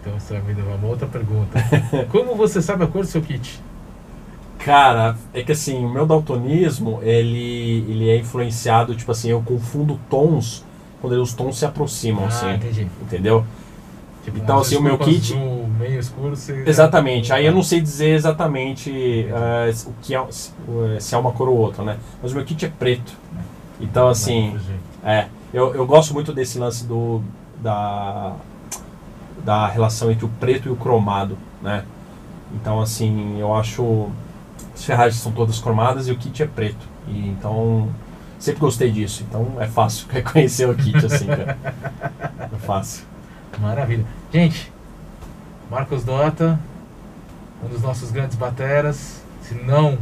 Então você vai me levar uma outra pergunta. Como você sabe a cor do seu kit? Cara, é que assim, o meu daltonismo, ele, ele é influenciado, tipo assim, eu confundo tons quando os tons se aproximam, ah, assim. entendi. Entendeu? Tipo, Então, assim, o meu kit- Azul, meio escuro, você Exatamente. Aí eu não sei dizer exatamente eh, o que é, se é uma cor ou outra, né? Mas o meu kit é preto. Então, assim. É, eu, eu gosto muito desse lance do da, da relação entre o preto e o cromado, né? Então, assim, eu acho as ferragens são todas cromadas e o kit é preto. E então sempre gostei disso. Então é fácil reconhecer o kit assim, cara. É fácil. Maravilha. Gente, Marcos Dota, um dos nossos grandes bateras, se não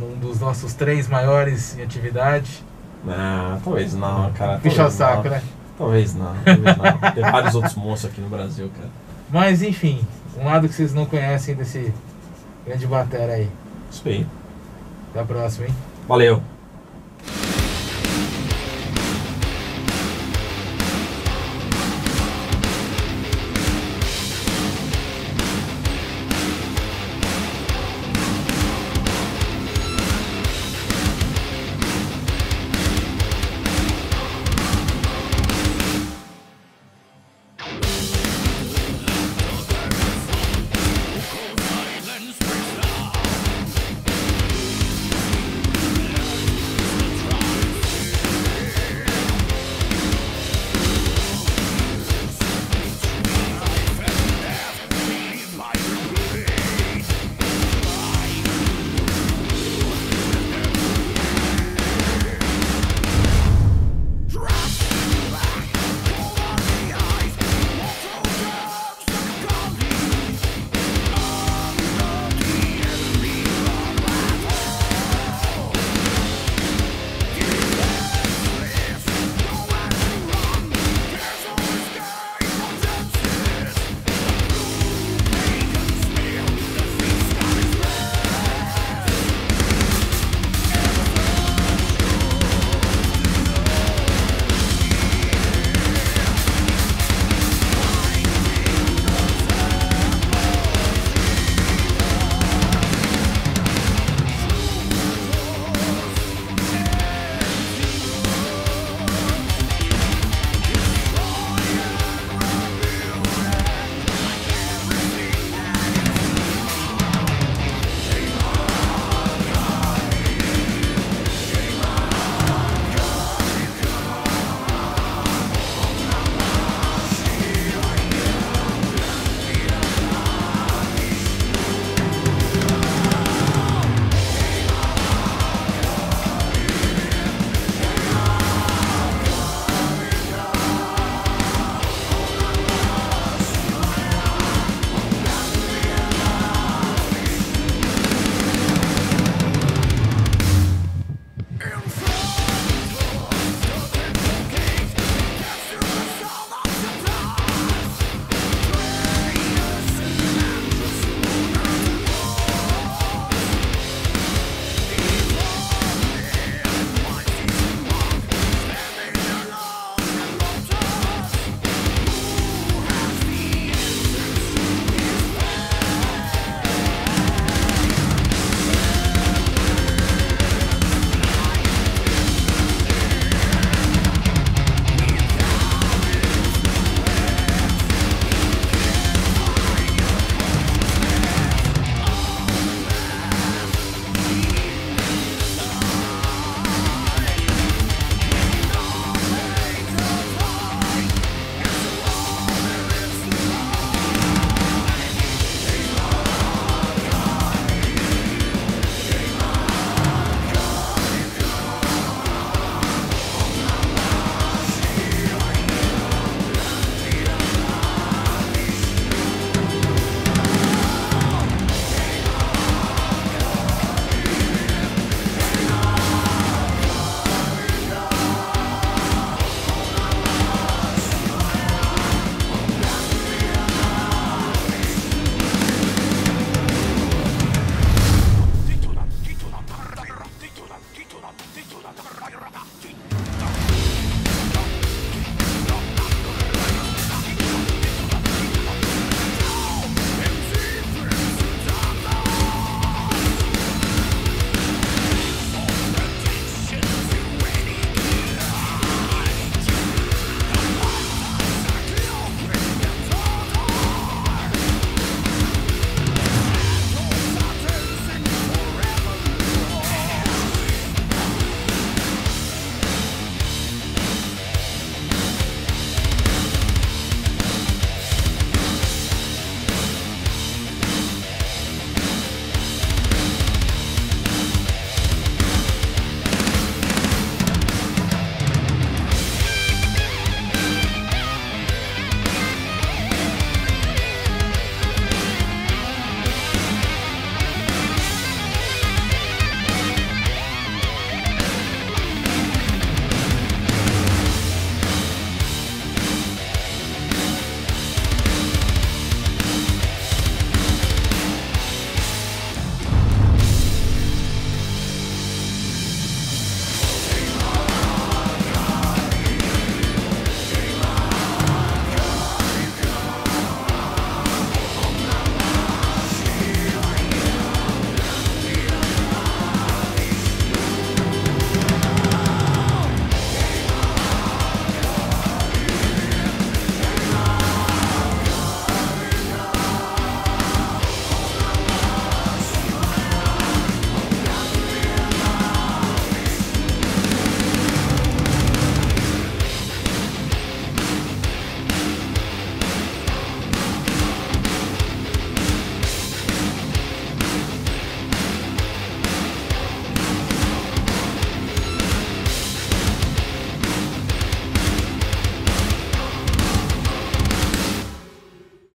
um dos nossos três maiores em atividade. Ah, talvez não, cara. Puxa o saco, não. né? Talvez não, talvez não. Tem vários outros monstros aqui no Brasil, cara. Mas enfim, um lado que vocês não conhecem desse grande batera aí. Isso aí. Até a próxima, hein? Valeu.